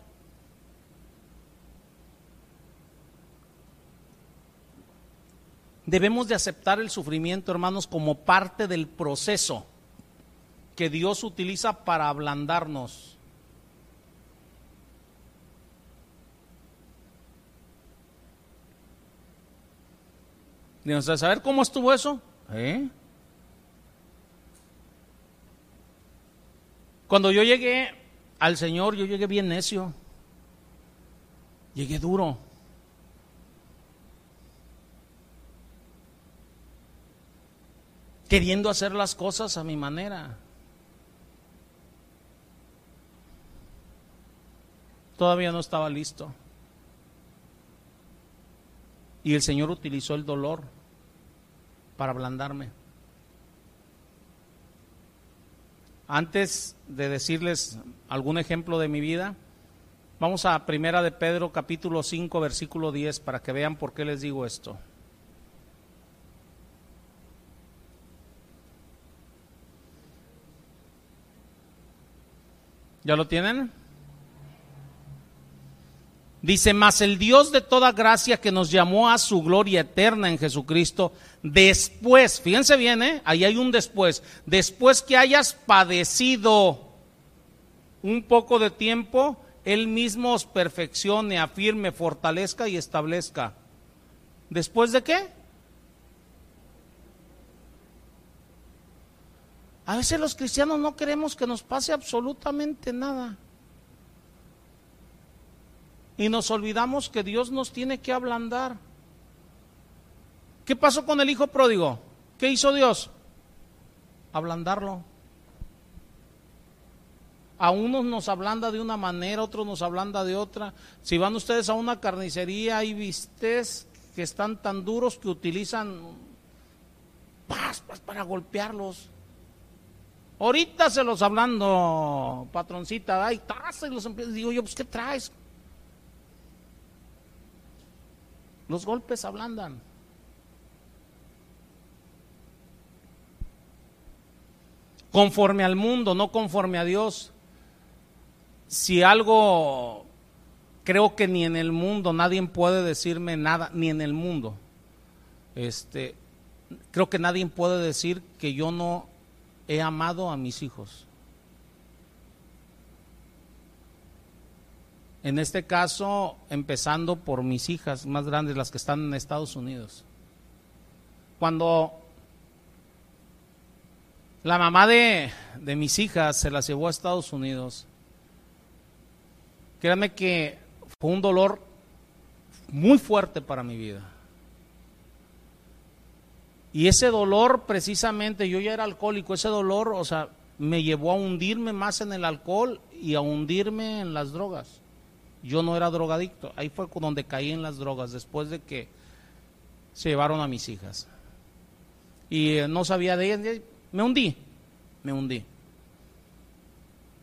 Debemos de aceptar el sufrimiento, hermanos, como parte del proceso que Dios utiliza para ablandarnos. A ¿saber cómo estuvo eso? ¿Eh? Cuando yo llegué al Señor, yo llegué bien necio. Llegué duro. Queriendo hacer las cosas a mi manera. Todavía no estaba listo. Y el Señor utilizó el dolor para ablandarme. Antes de decirles algún ejemplo de mi vida, vamos a Primera de Pedro capítulo 5 versículo 10 para que vean por qué les digo esto. ¿Ya lo tienen? Dice, más el Dios de toda gracia que nos llamó a su gloria eterna en Jesucristo, después, fíjense bien, ¿eh? ahí hay un después, después que hayas padecido un poco de tiempo, Él mismo os perfeccione, afirme, fortalezca y establezca. ¿Después de qué? A veces los cristianos no queremos que nos pase absolutamente nada. Y nos olvidamos que Dios nos tiene que ablandar. ¿Qué pasó con el hijo pródigo? ¿Qué hizo Dios? Ablandarlo. A unos nos ablanda de una manera, a otros nos ablanda de otra. Si van ustedes a una carnicería, hay vistes que están tan duros que utilizan para golpearlos. Ahorita se los hablando, patroncita, ay, y los Digo yo, pues, ¿qué traes? Los golpes ablandan. Conforme al mundo, no conforme a Dios. Si algo creo que ni en el mundo nadie puede decirme nada, ni en el mundo. Este, creo que nadie puede decir que yo no he amado a mis hijos. En este caso, empezando por mis hijas más grandes, las que están en Estados Unidos. Cuando la mamá de, mis hijas se las llevó a Estados Unidos, créanme que fue un dolor muy fuerte para mi vida. Y ese dolor, precisamente, yo ya era alcohólico, ese dolor, o sea, me llevó a hundirme más en el alcohol y a hundirme en las drogas. Yo no era drogadicto, ahí fue donde caí en las drogas, después de que se llevaron a mis hijas. Y eh, no sabía de ellas, me hundí, me hundí.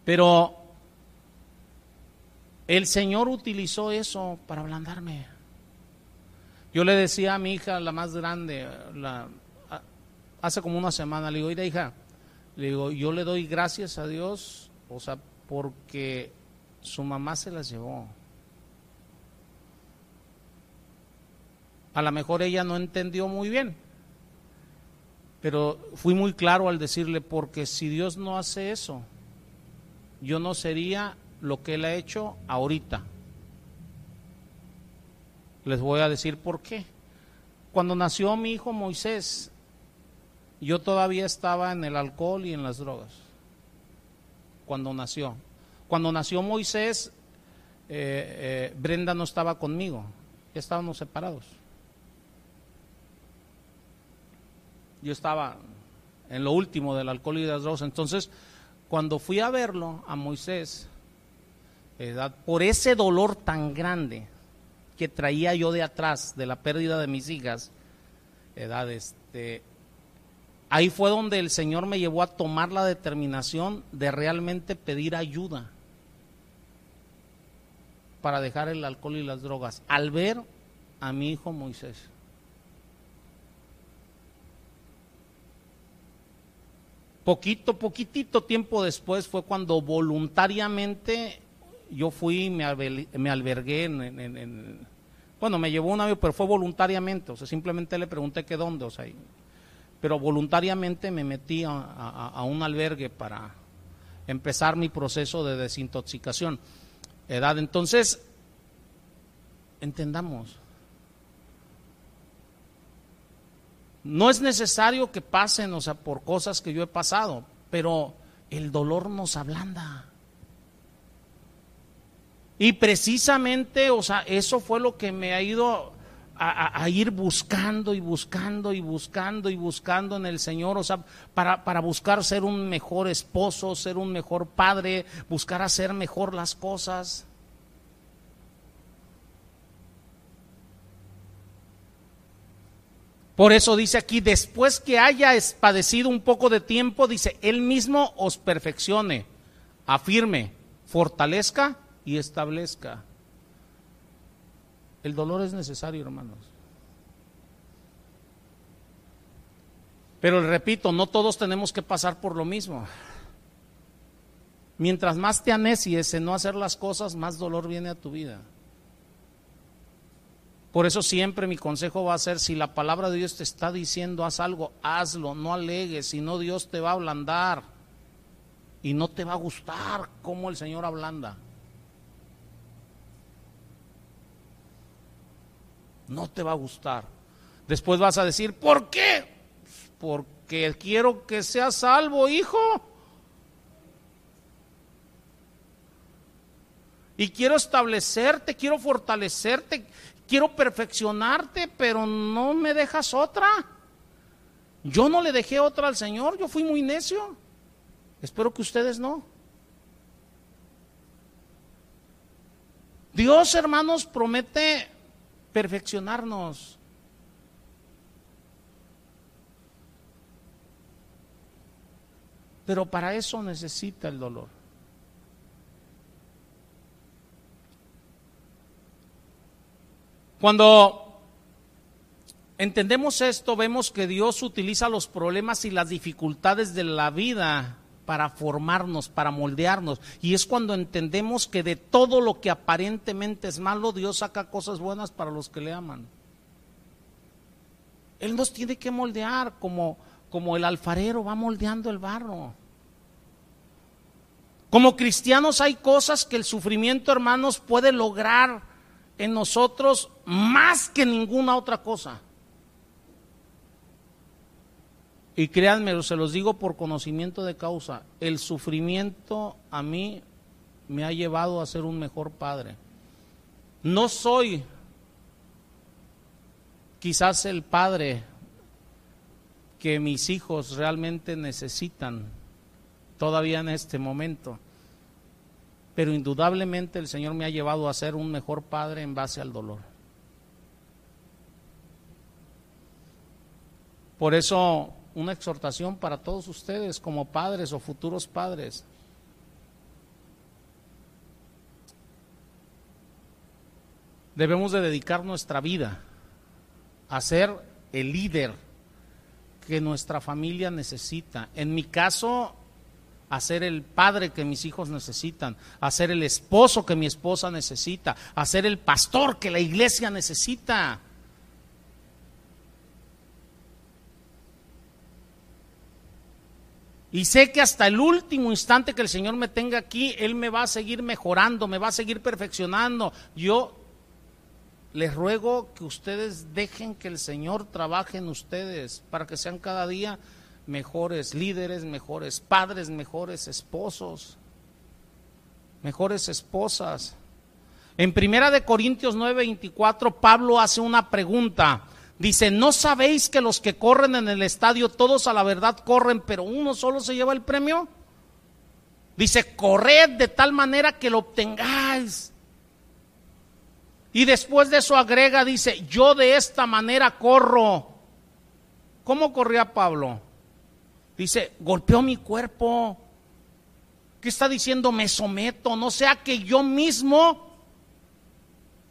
Pero el Señor utilizó eso para ablandarme. Yo le decía a mi hija, la más grande, la, hace como una semana, le digo, mira hija, le digo, yo le doy gracias a Dios, o sea, porque su mamá se las llevó. A lo mejor ella no entendió muy bien, pero fui muy claro al decirle, porque si Dios no hace eso, yo no sería lo que Él ha hecho ahorita. Les voy a decir por qué. Cuando nació mi hijo Moisés, yo todavía estaba en el alcohol y en las drogas. Cuando nació. Cuando nació Moisés, eh, eh, Brenda no estaba conmigo. Estábamos separados. Yo estaba en lo último del alcohol y de las drogas. Entonces, cuando fui a verlo, a Moisés, por ese dolor tan grande, que traía yo de atrás, de la pérdida de mis hijas, edad, este, ahí fue donde el Señor me llevó a tomar la determinación de realmente pedir ayuda para dejar el alcohol y las drogas, al ver a mi hijo Moisés. Poquito, poquitito tiempo después fue cuando voluntariamente yo fui y me, albergué en, Bueno, me llevó un avión, pero fue voluntariamente, o sea, simplemente le pregunté que dónde, o sea, pero voluntariamente me metí a, un albergue para empezar mi proceso de desintoxicación. Edad, entonces, entendamos, no es necesario que pasen, o sea, por cosas que yo he pasado, pero el dolor nos ablanda. Y precisamente, o sea, eso fue lo que me ha ido a, ir buscando y buscando y buscando y buscando en el Señor, o sea, para, para buscar ser un mejor esposo, ser un mejor padre, buscar hacer mejor las cosas. Por eso dice aquí, después que haya padecido un poco de tiempo, dice, Él mismo os perfeccione, afirme, fortalezca y establezca. El dolor es necesario, hermanos. Pero repito, no todos tenemos que pasar por lo mismo. Mientras más te anecies en no hacer las cosas, más dolor viene a tu vida. Por eso siempre mi consejo va a ser, si la palabra de Dios te está diciendo, haz algo, hazlo, no alegues, si no Dios te va a ablandar y no te va a gustar cómo el Señor ablanda. No te va a gustar. Después vas a decir, ¿por qué? Porque quiero que seas salvo, hijo. Y quiero establecerte, quiero fortalecerte, quiero perfeccionarte, pero no me dejas otra. Yo no le dejé otra al Señor, yo fui muy necio. Espero que ustedes no. Dios, hermanos, promete perfeccionarnos. Pero para eso necesita el dolor. Cuando entendemos esto, vemos que Dios utiliza los problemas y las dificultades de la vida para formarnos, para moldearnos. Y es cuando entendemos que de todo lo que aparentemente es malo, Dios saca cosas buenas para los que le aman. Él nos tiene que moldear como, como el alfarero va moldeando el barro. Como cristianos hay cosas que el sufrimiento, hermanos, puede lograr en nosotros más que ninguna otra cosa. Y créanme, se los digo por conocimiento de causa, el sufrimiento a mí me ha llevado a ser un mejor padre. No soy quizás el padre que mis hijos realmente necesitan todavía en este momento, pero indudablemente el Señor me ha llevado a ser un mejor padre en base al dolor. Por eso una exhortación para todos ustedes como padres o futuros padres. Debemos de dedicar nuestra vida a ser el líder que nuestra familia necesita. En mi caso, a ser el padre que mis hijos necesitan, a ser el esposo que mi esposa necesita, a ser el pastor que la iglesia necesita. Y sé que hasta el último instante que el Señor me tenga aquí, Él me va a seguir mejorando, me va a seguir perfeccionando. Yo les ruego que ustedes dejen que el Señor trabaje en ustedes para que sean cada día mejores líderes, mejores padres, mejores esposos, mejores esposas. En Primera de Corintios 9:24 Pablo hace una pregunta. Dice, ¿no sabéis que los que corren en el estadio, todos a la verdad corren, pero uno solo se lleva el premio? Dice, corred de tal manera que lo obtengáis. Y después de eso agrega, dice, yo de esta manera corro. ¿Cómo corría Pablo? Dice, golpeó mi cuerpo. ¿Qué está diciendo? Me someto, no sea que yo mismo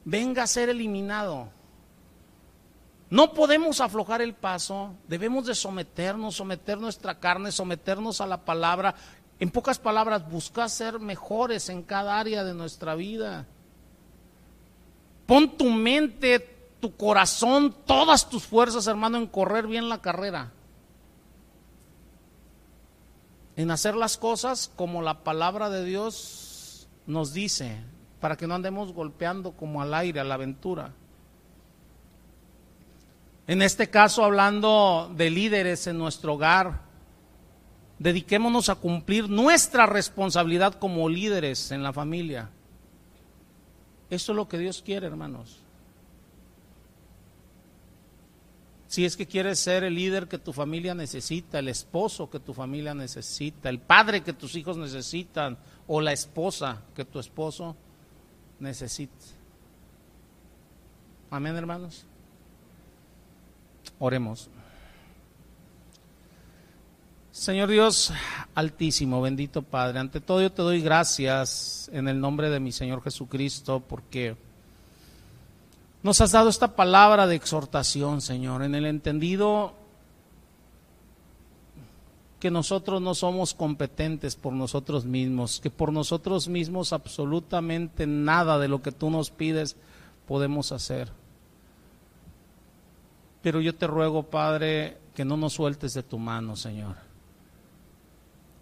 venga a ser eliminado. No podemos aflojar el paso, debemos de someternos, someter nuestra carne, someternos a la palabra. En pocas palabras, buscar ser mejores en cada área de nuestra vida. Pon tu mente, tu corazón, todas tus fuerzas, hermano, en correr bien la carrera. En hacer las cosas como la palabra de Dios nos dice, para que no andemos golpeando como al aire, a la aventura. En este caso, hablando de líderes en nuestro hogar, dediquémonos a cumplir nuestra responsabilidad como líderes en la familia. Eso es lo que Dios quiere, hermanos. Si es que quieres ser el líder que tu familia necesita, el esposo que tu familia necesita, el padre que tus hijos necesitan o la esposa que tu esposo necesita. Amén, hermanos. Oremos. Señor Dios altísimo, bendito Padre, ante todo yo te doy gracias en el nombre de mi Señor Jesucristo porque nos has dado esta palabra de exhortación, Señor, en el entendido que nosotros no somos competentes por nosotros mismos, que por nosotros mismos absolutamente nada de lo que tú nos pides podemos hacer. Pero yo te ruego, Padre, que no nos sueltes de tu mano, Señor.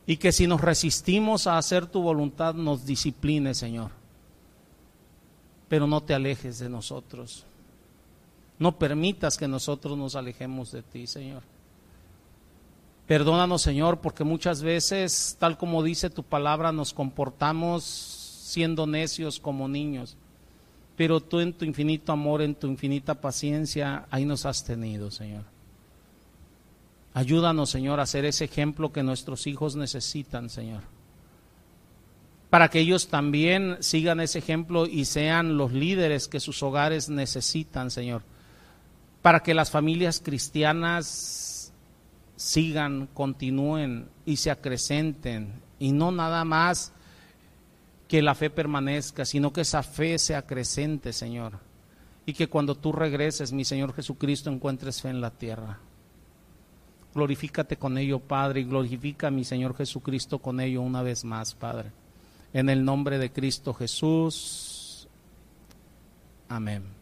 Y que si nos resistimos a hacer tu voluntad, nos disciplines, Señor. Pero no te alejes de nosotros. No permitas que nosotros nos alejemos de ti, Señor. Perdónanos, Señor, porque muchas veces, tal como dice tu palabra, nos comportamos siendo necios como niños pero tú en tu infinito amor, en tu infinita paciencia, ahí nos has tenido, Señor. Ayúdanos, Señor, a ser ese ejemplo que nuestros hijos necesitan, Señor. Para que ellos también sigan ese ejemplo y sean los líderes que sus hogares necesitan, Señor. Para que las familias cristianas sigan, continúen y se acrecenten y no nada más que la fe permanezca, sino que esa fe sea creciente, Señor. y que cuando tú regreses, mi Señor Jesucristo, encuentres fe en la tierra. Glorifícate con ello, Padre, y glorifica a mi Señor Jesucristo con ello una vez más, Padre. En el nombre de Cristo Jesús. Amén.